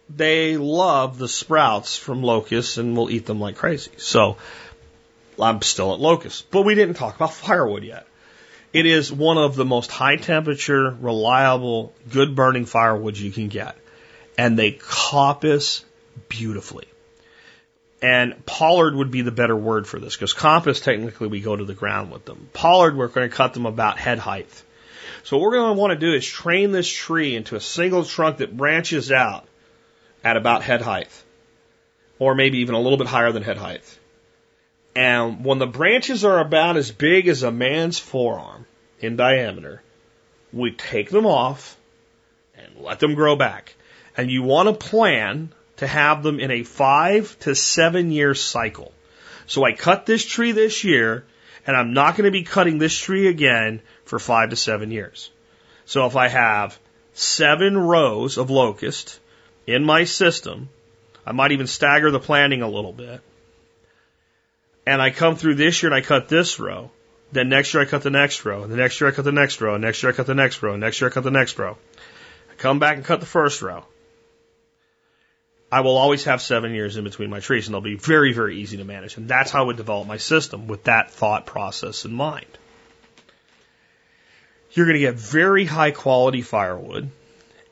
they love the sprouts from locusts and will eat them like crazy. So I'm still at locusts. But we didn't talk about firewood yet. It is one of the most high temperature, reliable, good burning firewoods you can get. And they coppice beautifully. And pollard would be the better word for this because coppice technically we go to the ground with them. Pollard we're going to cut them about head height. So what we're going to want to do is train this tree into a single trunk that branches out at about head height, or maybe even a little bit higher than head height. And when the branches are about as big as a man's forearm in diameter, we take them off and let them grow back. And you want to plan to have them in a five to seven year cycle. So I cut this tree this year, and I'm not going to be cutting this tree again for five to seven years. So if I have seven rows of locust in my system. I might even stagger the planting a little bit. And I come through this year and I cut this row. Then next year I cut the next row. And the next year I cut the next row. And next year I cut the next row. And next year I cut the next row. I come back and cut the first row. I will always have seven years in between my trees and they'll be very, very easy to manage. And that's how I would develop my system with that thought process in mind. You're going to get very high quality firewood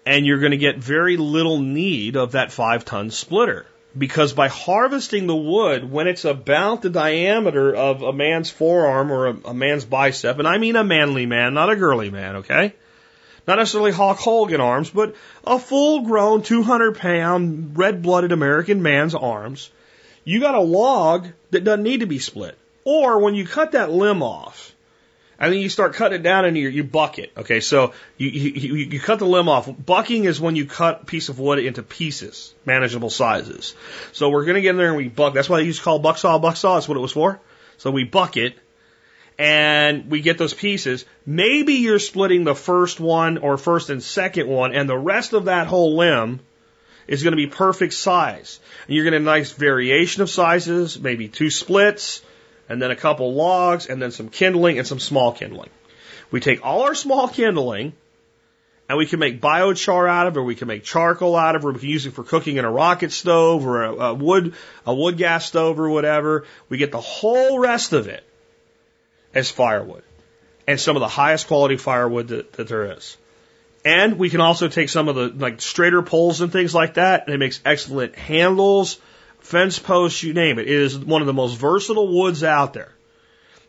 and you're going to get very little need of that five ton splitter. Because by harvesting the wood when it's about the diameter of a man's forearm or a, a man's bicep, and I mean a manly man, not a girly man, okay? Not necessarily Hulk Hogan arms, but a full grown 200 pound red blooded American man's arms, you got a log that doesn't need to be split. Or when you cut that limb off, and then you start cutting it down and you, you buck it. Okay, so you, you, you cut the limb off. Bucking is when you cut a piece of wood into pieces, manageable sizes. So we're going to get in there and we buck. That's why they used to call buck saw buck saw. That's what it was for. So we buck it and we get those pieces. Maybe you're splitting the first one or first and second one and the rest of that whole limb is going to be perfect size. And you're going to have a nice variation of sizes, maybe two splits, and then a couple logs, and then some kindling and some small kindling. We take all our small kindling, and we can make biochar out of it, or we can make charcoal out of it, or we can use it for cooking in a rocket stove or a, a wood a wood gas stove or whatever. We get the whole rest of it as firewood, and some of the highest quality firewood that, that there is. And we can also take some of the like straighter poles and things like that, and it makes excellent handles, fence posts, you name it. It is one of the most versatile woods out there.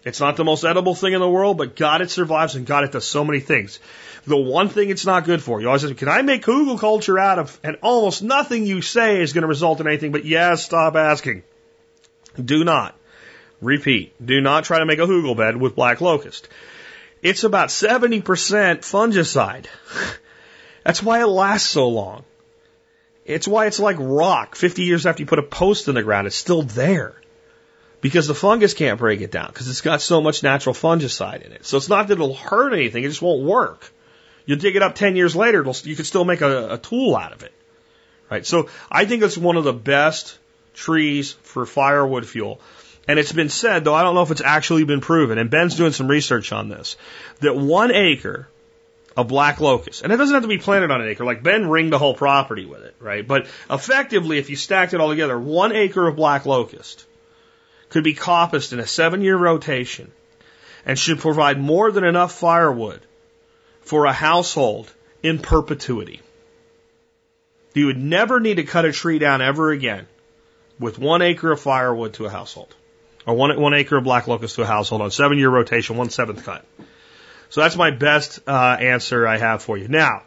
It's not the most edible thing in the world, but God, it survives and God, it does so many things. The one thing it's not good for, you always say, can I make hugelkultur out of, and almost nothing you say is going to result in anything, but yes, stop asking. Do not. Repeat. Do not try to make a hugel bed with black locust. It's about 70% fungicide. That's why it lasts so long. It's why it's like rock. 50 years after you put a post in the ground, it's still there. Because the fungus can't break it down because it's got so much natural fungicide in it. So it's not that it'll hurt anything, it just won't work. You dig it up 10 years later, you can still make a, a tool out of it. Right? So I think it's one of the best trees for firewood fuel. And it's been said, though I don't know if it's actually been proven, and Ben's doing some research on this, that one acre of black locust, and it doesn't have to be planted on an acre, like Ben ringed the whole property with it, right? But effectively, if you stacked it all together, one acre of black locust could be coppiced in a seven year rotation and should provide more than enough firewood for a household in perpetuity. You would never need to cut a tree down ever again with one acre of firewood to a household, or one, one acre of black locust to a household on seven year rotation, one seventh cut. So that's my best uh, answer I have for you. Now,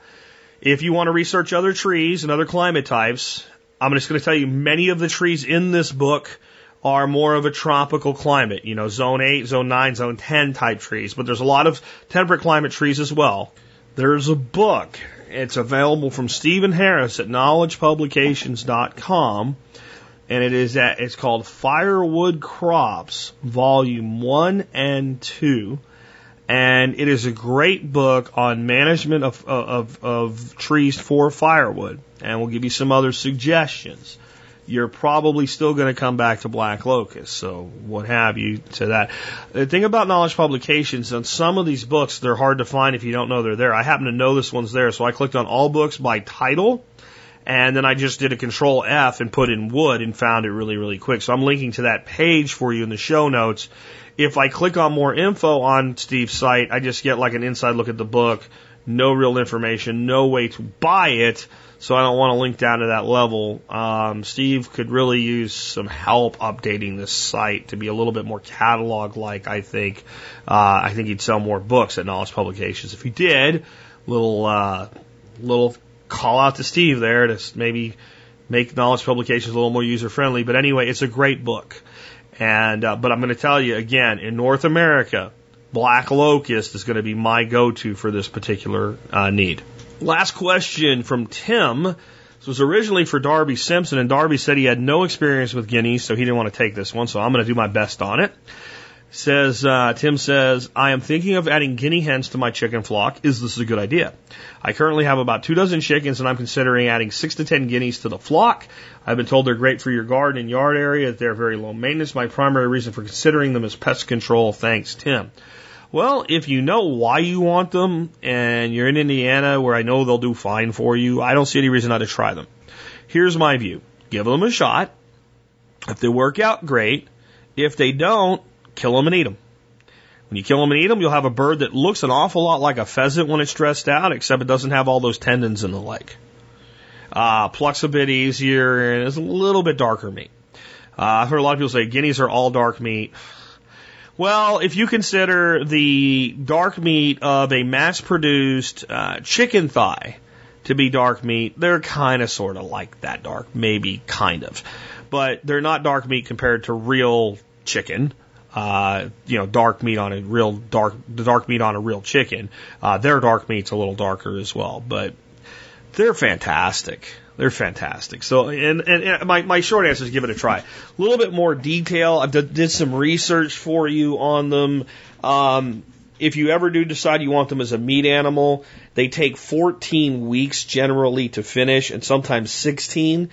if you want to research other trees and other climate types, I'm just going to tell you many of the trees in this book are more of a tropical climate, you know, zone 8, zone 9, zone 10 type trees, but there's a lot of temperate climate trees as well. There's a book. It's available from Stephen Harris at knowledgepublications.com and it is at, it's called Firewood Crops, Volume 1 and 2. And it is a great book on management of, of, of trees for firewood. And we'll give you some other suggestions. You're probably still going to come back to black locust, so what have you to that. The thing about knowledge publications, on some of these books, they're hard to find if you don't know they're there. I happen to know this one's there, so I clicked on all books by title and then I just did a control F and put in wood and found it really, really quick. So I'm linking to that page for you in the show notes. If I click on more info on Steve's site, I just get like an inside look at the book, no real information, no way to buy it. So I don't want to link down to that level. Um, Steve could really use some help updating this site to be a little bit more catalog like. I think. Uh, I think he'd sell more books at Knowledge Publications if he did. Little uh, little call out to Steve there to maybe make knowledge publications a little more user friendly. But anyway, it's a great book. And uh, but I'm going to tell you again, in North America, Black Locust is going to be my go-to for this particular uh, need. Last question from Tim. This was originally for Darby Simpson, and Darby said he had no experience with guineas, so he didn't want to take this one. So I'm going to do my best on it. Says uh, Tim says, I am thinking of adding guinea hens to my chicken flock. Is this a good idea? I currently have about two dozen chickens, and I'm considering adding six to ten guineas to the flock. I've been told they're great for your garden and yard area. They're very low maintenance. My primary reason for considering them is pest control. Thanks, Tim. Well, if you know why you want them, and you're in Indiana, where I know they'll do fine for you, I don't see any reason not to try them. Here's my view: give them a shot. If they work out, great. If they don't, kill them and eat them. When you kill them and eat them, you'll have a bird that looks an awful lot like a pheasant when it's dressed out, except it doesn't have all those tendons and the like. Uh, pluck's a bit easier and it's a little bit darker meat. Uh, I've heard a lot of people say guineas are all dark meat. Well, if you consider the dark meat of a mass produced uh, chicken thigh to be dark meat, they're kind of sort of like that dark, maybe kind of. But they're not dark meat compared to real chicken uh, you know, dark meat on a real dark, the dark meat on a real chicken. Uh, their dark meat's a little darker as well, but they're fantastic. They're fantastic. So, and, and, and my, my short answer is give it a try. A little bit more detail. I did, some research for you on them. Um, if you ever do decide you want them as a meat animal, they take 14 weeks generally to finish and sometimes 16.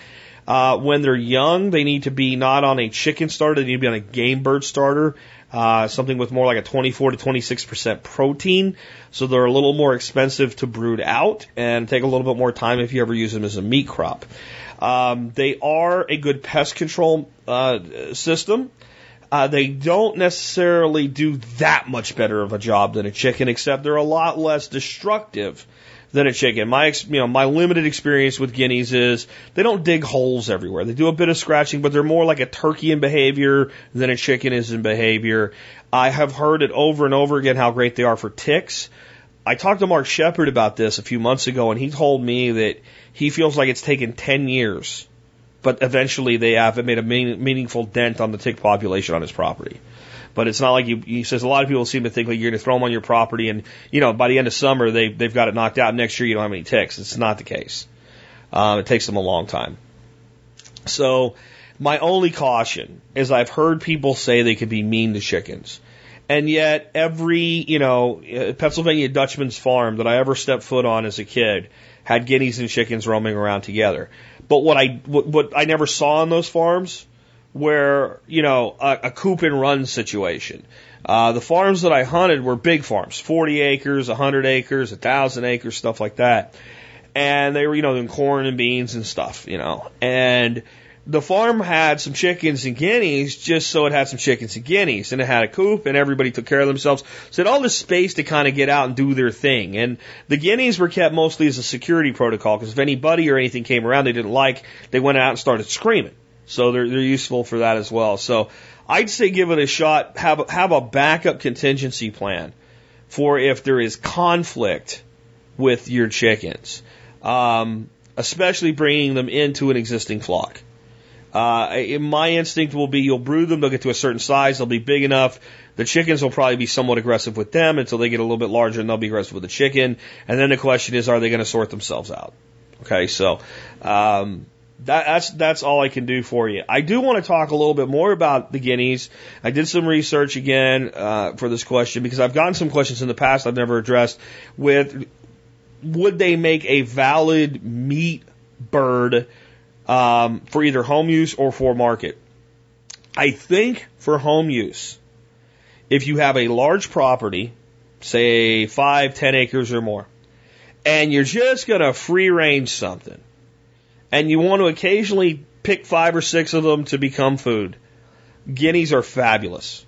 Uh, when they're young, they need to be not on a chicken starter, they need to be on a game bird starter, uh, something with more like a 24 to 26% protein. So they're a little more expensive to brood out and take a little bit more time if you ever use them as a meat crop. Um, they are a good pest control uh, system. Uh, they don't necessarily do that much better of a job than a chicken, except they're a lot less destructive than a chicken. My, you know, my limited experience with guineas is they don't dig holes everywhere. They do a bit of scratching, but they're more like a turkey in behavior than a chicken is in behavior. I have heard it over and over again how great they are for ticks. I talked to Mark Shepard about this a few months ago, and he told me that he feels like it's taken 10 years, but eventually they have made a meaningful dent on the tick population on his property. But it's not like you, he says a lot of people seem to think like you're going to throw them on your property and, you know, by the end of summer, they, they've got it knocked out. Next year, you don't have any ticks. It's not the case. Um, it takes them a long time. So my only caution is I've heard people say they could be mean to chickens. And yet every, you know, Pennsylvania Dutchman's farm that I ever stepped foot on as a kid had guineas and chickens roaming around together. But what I, what, what I never saw on those farms where, you know, a, a coop and run situation. Uh, the farms that I hunted were big farms, 40 acres, 100 acres, 1,000 acres, stuff like that. And they were, you know, doing corn and beans and stuff, you know. And, the farm had some chickens and guineas just so it had some chickens and guineas and it had a coop and everybody took care of themselves. So it had all this space to kind of get out and do their thing. And the guineas were kept mostly as a security protocol because if anybody or anything came around they didn't like, they went out and started screaming. So they're, they're useful for that as well. So I'd say give it a shot. Have, have a backup contingency plan for if there is conflict with your chickens. Um, especially bringing them into an existing flock. Uh, my instinct will be you'll brood them, they'll get to a certain size, they'll be big enough. The chickens will probably be somewhat aggressive with them until they get a little bit larger and they'll be aggressive with the chicken. And then the question is, are they going to sort themselves out? Okay, so, um, that, that's that's all I can do for you. I do want to talk a little bit more about the guineas. I did some research again uh, for this question because I've gotten some questions in the past I've never addressed. With would they make a valid meat bird um, for either home use or for market. I think for home use, if you have a large property, say five, ten acres or more, and you're just going to free range something, and you want to occasionally pick five or six of them to become food, guineas are fabulous.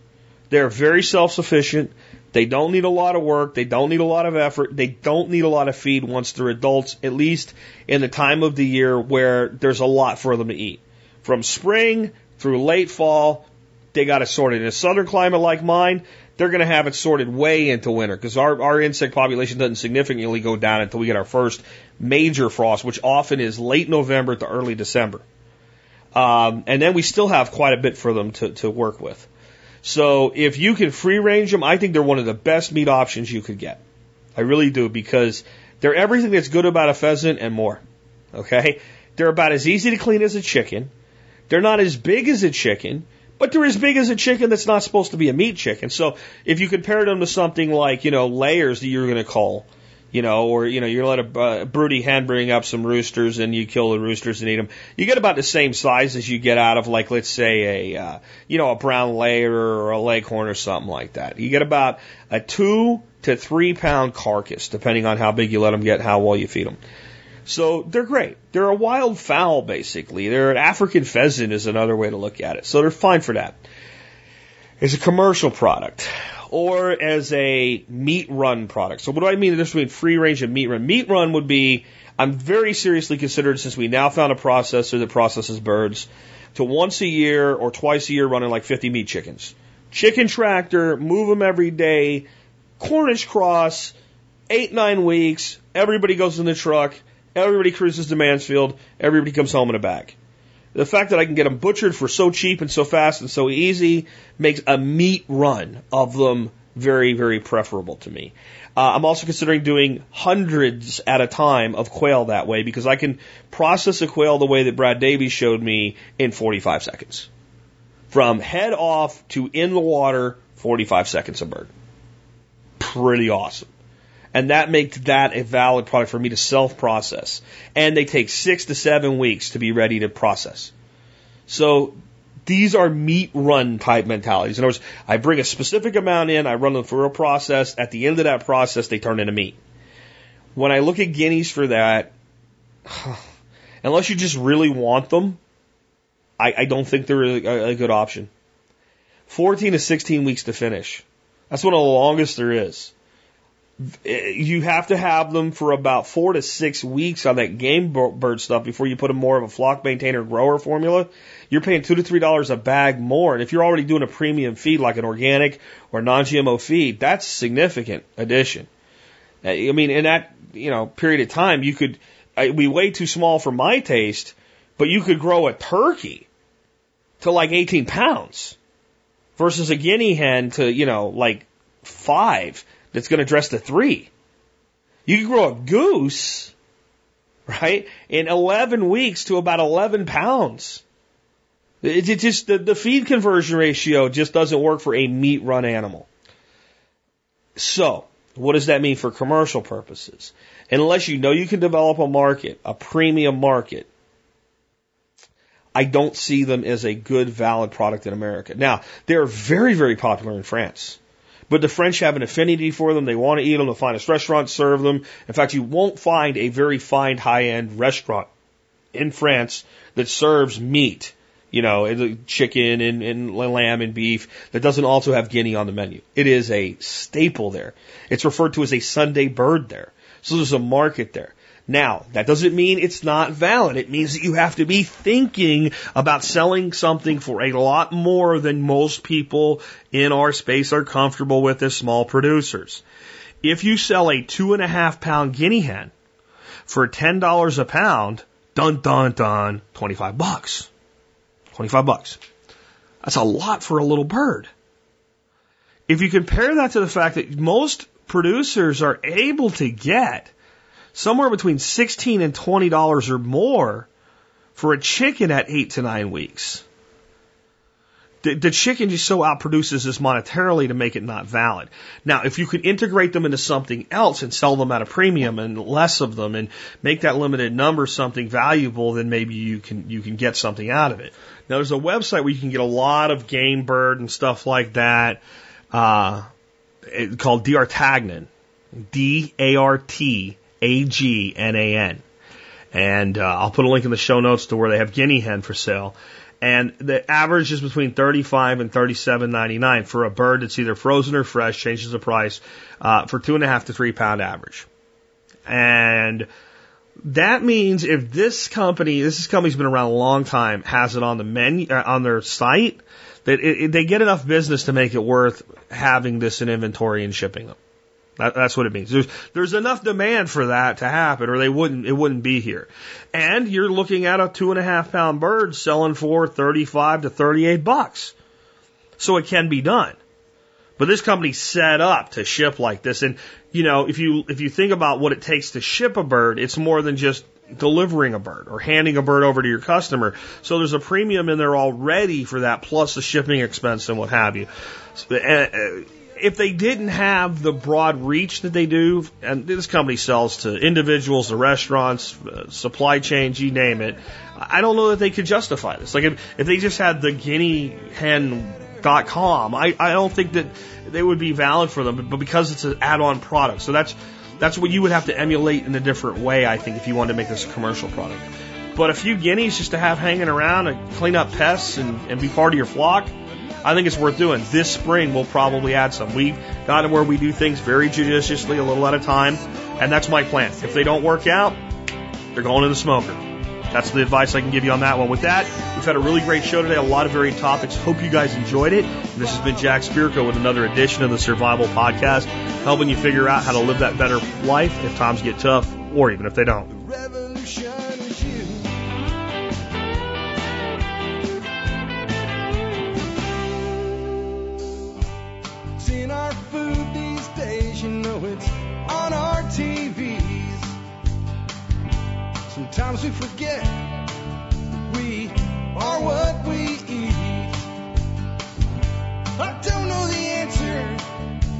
They're very self sufficient. They don't need a lot of work. They don't need a lot of effort. They don't need a lot of feed once they're adults, at least in the time of the year where there's a lot for them to eat. From spring through late fall, they got it sorted. In a southern climate like mine, they're going to have it sorted way into winter because our, our insect population doesn't significantly go down until we get our first major frost, which often is late November to early December. Um, and then we still have quite a bit for them to, to work with. So if you can free range them, I think they're one of the best meat options you could get. I really do because they're everything that's good about a pheasant and more. Okay? They're about as easy to clean as a chicken. They're not as big as a chicken, but they're as big as a chicken that's not supposed to be a meat chicken. So if you compare them to something like, you know, layers that you're going to call, you know, or you know, you let a uh, broody hen bring up some roosters and you kill the roosters and eat them. You get about the same size as you get out of like, let's say a, uh, you know, a brown layer or a leghorn or something like that. You get about a two to three pound carcass, depending on how big you let them get, how well you feed them. So they're great. They're a wild fowl, basically. They're an African pheasant is another way to look at it. So they're fine for that. It's a commercial product or as a meat run product. So what do I mean the difference between free range and meat run? Meat run would be, I'm very seriously considered since we now found a processor that processes birds to once a year or twice a year running like 50 meat chickens. Chicken tractor, move them every day, Cornish cross, eight, nine weeks, everybody goes in the truck, everybody cruises to Mansfield, everybody comes home in a bag. The fact that I can get them butchered for so cheap and so fast and so easy makes a meat run of them very, very preferable to me. Uh, I'm also considering doing hundreds at a time of quail that way because I can process a quail the way that Brad Davies showed me in 45 seconds. From head off to in the water, 45 seconds a bird. Pretty awesome and that makes that a valid product for me to self process. And they take six to seven weeks to be ready to process. So these are meat run type mentalities. In other words, I bring a specific amount in, I run them through a process. At the end of that process, they turn into meat. When I look at guineas for that, unless you just really want them, I, I don't think they're a, a good option. 14 to 16 weeks to finish. That's one of the longest there is. You have to have them for about four to six weeks on that game bird stuff before you put them more of a flock maintainer grower formula. You're paying two to three dollars a bag more. And if you're already doing a premium feed like an organic or non-GMO feed, that's significant addition. Uh, I mean, in that, you know, period of time, you could, be way too small for my taste, but you could grow a turkey to like 18 pounds versus a guinea hen to, you know, like five that's going to dress to three. You can grow a goose, right, in 11 weeks to about 11 pounds. It, it just, the, the feed conversion ratio just doesn't work for a meat run animal. So, what does that mean for commercial purposes? Unless you know you can develop a market, a premium market, I don't see them as a good, valid product in America. Now, they're very, very popular in France. But the French have an affinity for them. They want to eat them. The finest restaurants serve them. In fact, you won't find a very fine high-end restaurant in France that serves meat, you know, chicken and, and lamb and beef that doesn't also have guinea on the menu. It is a staple there. It's referred to as a Sunday bird there. So there's a market there. Now, that doesn't mean it's not valid. It means that you have to be thinking about selling something for a lot more than most people in our space are comfortable with as small producers. If you sell a two and a half pound guinea hen for $10 a pound, dun dun dun, 25 bucks. 25 bucks. That's a lot for a little bird. If you compare that to the fact that most producers are able to get somewhere between 16 and $20 or more for a chicken at eight to nine weeks. The, the chicken just so outproduces this monetarily to make it not valid. Now, if you could integrate them into something else and sell them at a premium and less of them and make that limited number something valuable, then maybe you can, you can get something out of it. Now, there's a website where you can get a lot of game bird and stuff like that, uh, called Dartagnan. D-A-R-T a G N A N. And uh, I'll put a link in the show notes to where they have guinea hen for sale. And the average is between 35 and 37.99 for a bird that's either frozen or fresh. Changes the price uh, for two and a half to three pound average. And that means if this company, this company's been around a long time, has it on the menu uh, on their site, that it, it, they get enough business to make it worth having this in inventory and shipping them. That, that's what it means. There's, there's enough demand for that to happen or they wouldn't, it wouldn't be here. And you're looking at a two and a half pound bird selling for 35 to 38 bucks. So it can be done. But this company's set up to ship like this. And, you know, if you, if you think about what it takes to ship a bird, it's more than just delivering a bird or handing a bird over to your customer. So there's a premium in there already for that plus the shipping expense and what have you. Eh, eh, If they didn't have the broad reach that they do, and this company sells to individuals, to restaurants, uh, supply chains, you name it, I don't know that they could justify this. Like if, if they just had the guinea hen.com, I, I don't think that they would be valid for them, but because it's an add-on product. So that's, that's what you would have to emulate in a different way, I think, if you wanted to make this a commercial product. But a few guineas just to have hanging around and clean up pests and, and be part of your flock, I think it's worth doing. This spring, we'll probably add some. We've gotten where we do things very judiciously, a little at a time, and that's my plan. If they don't work out, they're going in the smoker. That's the advice I can give you on that one. With that, we've had a really great show today, a lot of varied topics. Hope you guys enjoyed it. This has been Jack Spirko with another edition of the Survival Podcast, helping you figure out how to live that better life if times get tough or even if they don't. Sometimes we forget we are what we eat. I don't know the answer.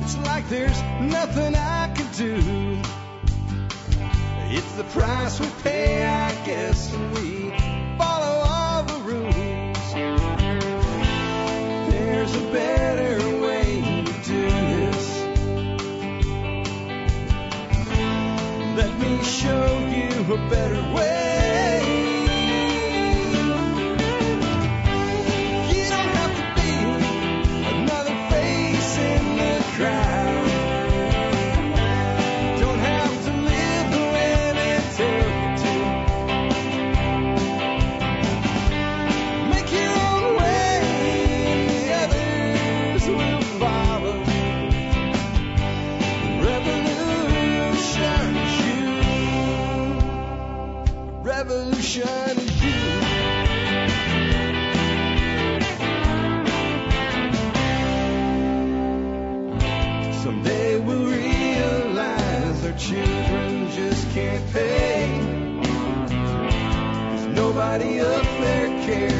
It's like there's nothing I can do. It's the price we pay, I guess, and we follow all the rules. There's a better Let me show you a better way. care.